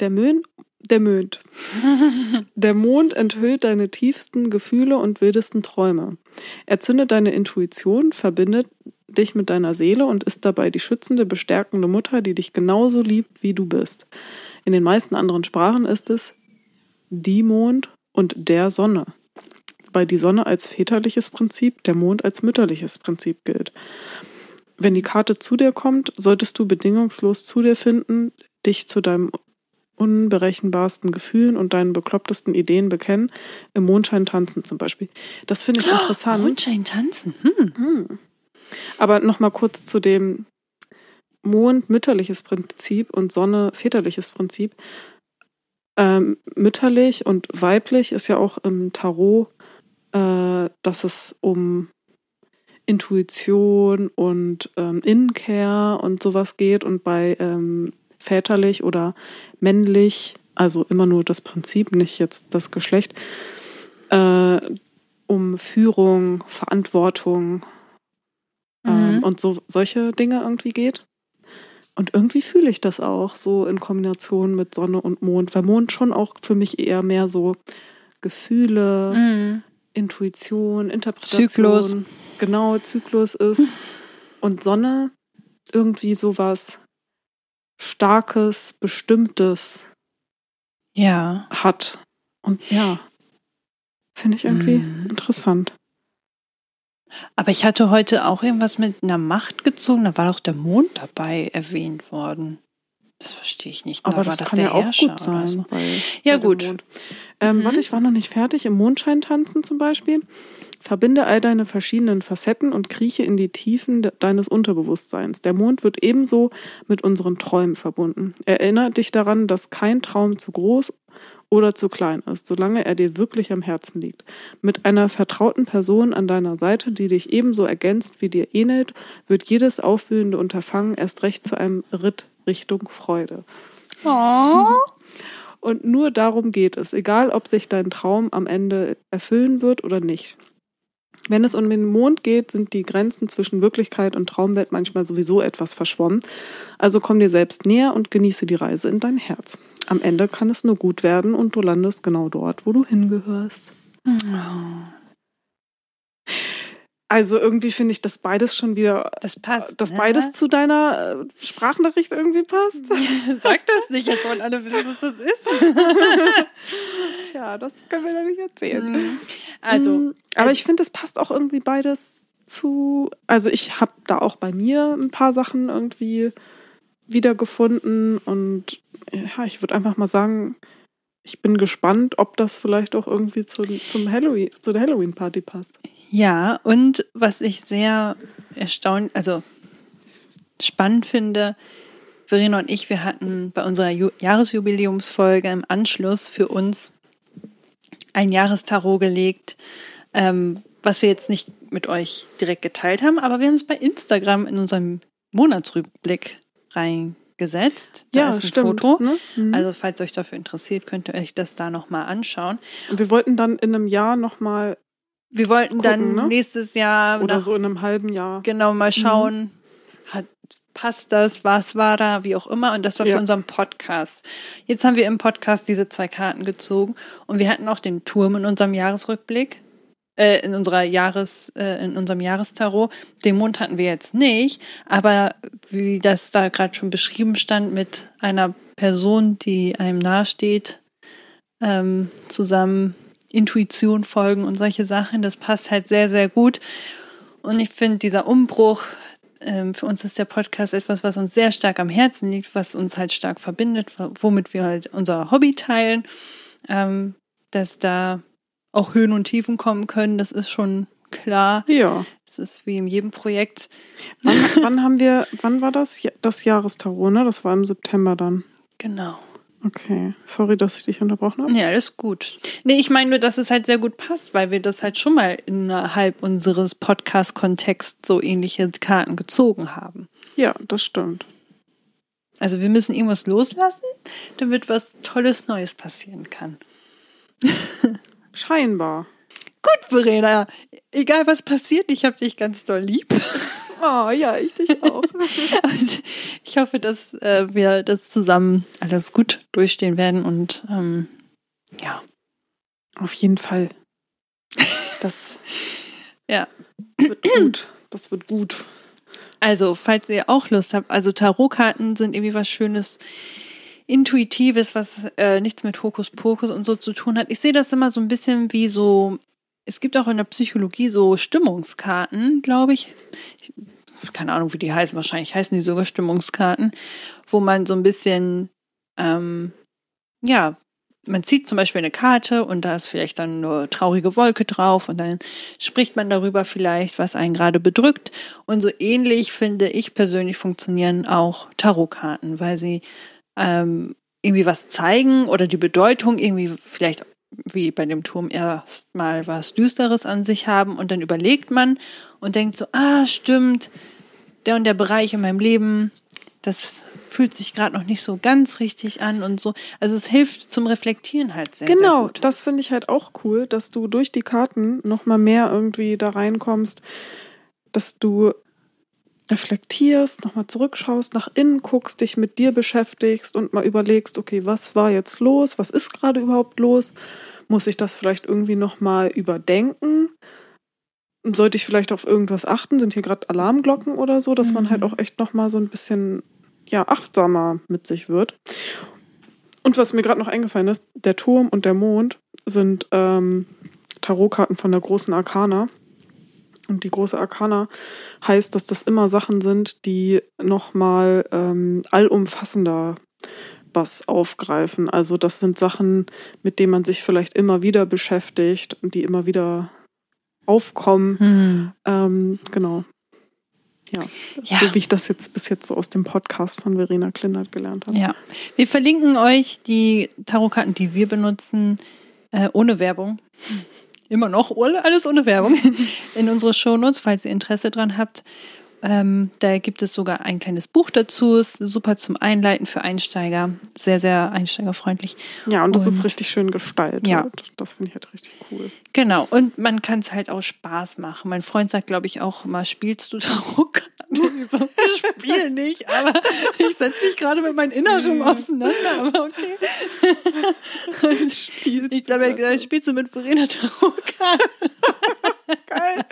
B: Der Mond, der Mond. Der Mond enthüllt deine tiefsten Gefühle und wildesten Träume. Er zündet deine Intuition, verbindet dich mit deiner Seele und ist dabei die schützende, bestärkende Mutter, die dich genauso liebt, wie du bist. In den meisten anderen Sprachen ist es die Mond und der Sonne. Wobei die Sonne als väterliches Prinzip, der Mond als mütterliches Prinzip gilt. Wenn die Karte zu dir kommt, solltest du bedingungslos zu dir finden, dich zu deinem unberechenbarsten Gefühlen und deinen beklopptesten Ideen bekennen, im Mondschein tanzen zum Beispiel. Das finde ich interessant.
A: Mondschein tanzen. Hm.
B: Hm. Aber nochmal kurz zu dem Mond mütterliches Prinzip und Sonne väterliches Prinzip. Ähm, mütterlich und weiblich ist ja auch im Tarot, äh, dass es um Intuition und ähm, Innenkehr und sowas geht und bei ähm, väterlich oder männlich, also immer nur das Prinzip, nicht jetzt das Geschlecht, äh, um Führung, Verantwortung, ähm,
A: Mhm.
B: und so solche Dinge irgendwie geht. Und irgendwie fühle ich das auch so in Kombination mit Sonne und Mond, weil Mond schon auch für mich eher mehr so Gefühle,
A: Mhm.
B: Intuition, Interpretation,
A: Zyklus.
B: genau Zyklus ist und Sonne irgendwie sowas starkes, bestimmtes
A: Ja.
B: hat. Und ja, finde ich irgendwie
A: Mhm.
B: interessant.
A: Aber ich hatte heute auch irgendwas mit einer Macht gezogen. Da war doch der Mond dabei erwähnt worden. Das verstehe ich nicht.
B: Aber
A: Oder
B: das,
A: war das
B: kann
A: der
B: ja auch
A: Herrscher
B: gut sein.
A: so?
B: Bei,
A: Ja,
B: bei
A: gut.
B: Ähm,
A: Mhm.
B: Warte, ich war noch nicht fertig. Im Mondschein tanzen zum Beispiel. Verbinde all deine verschiedenen Facetten und krieche in die Tiefen de deines Unterbewusstseins. Der Mond wird ebenso mit unseren Träumen verbunden. Erinnert dich daran, dass kein Traum zu groß oder zu klein ist, solange er dir wirklich am Herzen liegt. Mit einer vertrauten Person an deiner Seite, die dich ebenso ergänzt wie dir ähnelt, wird jedes aufwühlende Unterfangen erst recht zu einem Ritt Richtung Freude.
A: Oh.
B: Und nur darum geht es, egal ob sich dein Traum am Ende erfüllen wird oder nicht. Wenn es um den Mond geht, sind die Grenzen zwischen Wirklichkeit und Traumwelt manchmal sowieso etwas verschwommen. Also komm dir selbst näher und genieße die Reise in dein Herz. Am Ende kann es nur gut werden und du landest genau dort, wo du hingehörst. Also irgendwie finde ich, dass beides schon wieder,
A: Das passt.
B: dass
A: ne?
B: beides zu deiner äh, Sprachnachricht irgendwie passt.
A: Sag das nicht, jetzt wollen alle wissen, was das ist.
B: Tja, das können wir doch nicht erzählen.
A: Mhm. Also,
B: Mm, aber ich finde, es passt auch irgendwie beides zu. Also ich habe da auch bei mir ein paar Sachen irgendwie wiedergefunden und ja, ich würde einfach mal sagen, ich bin gespannt, ob das vielleicht auch irgendwie zu, zum Halloween, zu der Halloween-Party passt.
A: Ja, und was ich sehr erstaunt, also spannend finde. Verena und ich, wir hatten bei unserer Ju Jahresjubiläumsfolge im Anschluss für uns ein Jahrestarot gelegt, ähm, was wir jetzt nicht mit euch direkt geteilt haben, aber wir haben es bei Instagram in unserem Monatsrückblick reingesetzt. Da
B: Ja,
A: ist ein
B: stimmt,
A: Foto.
B: ne? Mhm.
A: Also falls euch dafür interessiert, könnt ihr euch das da nochmal anschauen.
B: Und wir wollten dann in einem Jahr nochmal
A: Wir wollten dann
B: Gucken, ne?
A: nächstes Jahr
B: oder
A: nach,
B: so in einem halben Jahr.
A: genau mal schauen, hat, passt das, was war da, wie auch immer. Und das war für
B: Ja.
A: unseren Podcast. Jetzt haben wir im Podcast diese zwei Karten gezogen und wir hatten auch den Turm in unserem Jahresrückblick. Äh, in unserer Jahres, äh, in unserem Jahrestarot. Den Mond hatten wir jetzt nicht, aber wie das da gerade schon beschrieben stand, mit einer Person, die einem nahesteht, ähm, zusammen Intuition folgen und solche Sachen, das passt halt sehr, sehr gut. Und ich finde, dieser Umbruch, ähm, für uns ist der Podcast etwas, was uns sehr stark am Herzen liegt, was uns halt stark verbindet, womit wir halt unser Hobby teilen, ähm, dass da auch Höhen und Tiefen kommen können, das ist schon klar.
B: Ja.
A: Das ist wie in jedem Projekt.
B: Wann, wann haben wir, wann war das? Das Jahrestarot, ne? Das war im September dann.
A: Genau.
B: Okay. Sorry, dass ich dich unterbrochen habe.
A: Ja, alles gut. Nee, ich meine nur, dass es halt sehr gut passt, weil wir das halt schon mal innerhalb unseres Podcast-Kontexts so ähnliche Karten gezogen haben.
B: Ja, das stimmt.
A: Also wir müssen irgendwas loslassen, damit was Tolles Neues passieren kann.
B: Scheinbar.
A: Gut, Verena, egal was passiert, ich habe dich ganz doll lieb.
B: Oh, ja, ich dich auch.
A: Und ich hoffe, dass äh, wir das zusammen alles gut durchstehen werden und ähm, ja.
B: Auf jeden Fall. Das
A: Ja.
B: wird gut. Das wird gut.
A: Also, falls ihr auch Lust habt, also Tarotkarten sind irgendwie was Schönes, Intuitives, was äh, nichts mit Hokuspokus und so zu tun hat. Ich sehe das immer so ein bisschen wie so, es gibt auch in der Psychologie so Stimmungskarten, glaube ich. ich. Keine Ahnung, wie die heißen, wahrscheinlich heißen die sogar Stimmungskarten, wo man so ein bisschen, ähm, ja, man zieht zum Beispiel eine Karte und da ist vielleicht dann eine traurige Wolke drauf und dann spricht man darüber vielleicht, was einen gerade bedrückt. Und so ähnlich finde ich persönlich funktionieren auch Tarotkarten, weil sie ähm, irgendwie was zeigen oder die Bedeutung irgendwie vielleicht wie bei dem Turm erstmal was Düsteres an sich haben und dann überlegt man und denkt so, ah, stimmt, der und der Bereich in meinem Leben, das fühlt sich gerade noch nicht so ganz richtig an und so. Also es hilft zum Reflektieren halt sehr, sehr
B: Genau,
A: gut.
B: das finde ich halt auch cool, dass du durch die Karten nochmal mehr irgendwie da reinkommst, dass du reflektierst, nochmal zurückschaust, nach innen guckst, dich mit dir beschäftigst und mal überlegst, okay, was war jetzt los? Was ist gerade überhaupt los? Muss ich das vielleicht irgendwie nochmal überdenken? Sollte ich vielleicht auf irgendwas achten? Sind hier gerade Alarmglocken oder so, dass man
A: Mhm.
B: halt auch echt nochmal so ein bisschen ja, achtsamer mit sich wird. Und was mir gerade noch eingefallen ist, der Turm und der Mond sind ähm, Tarotkarten von der großen Arkana. Und die große Arkana heißt, dass das immer Sachen sind, die nochmal ähm, allumfassender was aufgreifen. Also das sind Sachen, mit denen man sich vielleicht immer wieder beschäftigt und die immer wieder aufkommen.
A: Hm.
B: Ähm, genau. Ja,
A: Ja.
B: so wie ich das jetzt bis jetzt so aus dem Podcast von Verena Klindert gelernt habe.
A: Ja, wir verlinken euch die Tarotkarten, die wir benutzen, äh, ohne Werbung. Immer noch, alles ohne Werbung. In unsere Shownotes, falls ihr Interesse dran habt. Ähm, da gibt es sogar ein kleines Buch dazu. Ist super zum Einleiten für Einsteiger. Sehr, sehr einsteigerfreundlich.
B: Ja, und das
A: Und-
B: ist richtig schön gestaltet.
A: Ja.
B: Das finde ich halt richtig cool.
A: Genau, und man kann es halt auch Spaß machen. Mein Freund sagt, glaube ich, auch immer, spielst du? Ich so, ich spiele nicht, aber ich setze mich gerade mit meinem Inneren auseinander. Aber okay.
B: Spielst
A: Ich glaube, er hat gesagt, spielst du mit Verena Tarotkarten?
B: Geil.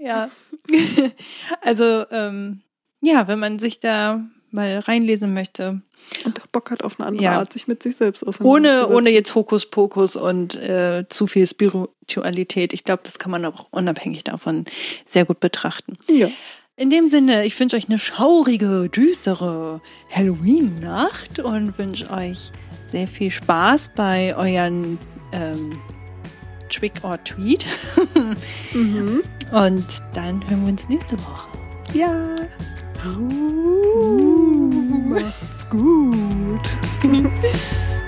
A: Ja. Also, ähm, ja, wenn man sich da mal reinlesen möchte,
B: Und Bock hat auf eine andere
A: Ja.
B: Art, sich mit sich selbst
A: ohne,
B: auseinanderzusetzen.
A: ohne jetzt Hokuspokus und äh, zu viel Spiritualität, ich glaube, das kann man auch unabhängig davon sehr gut betrachten.
B: Ja.
A: In dem Sinne, ich wünsche euch eine schaurige, düstere Halloween-Nacht und wünsche euch sehr viel Spaß bei euren ähm, Trick or Tweet.
B: mhm.
A: Und dann hören wir uns nächste Woche. Ja.
B: Uh, macht's gut.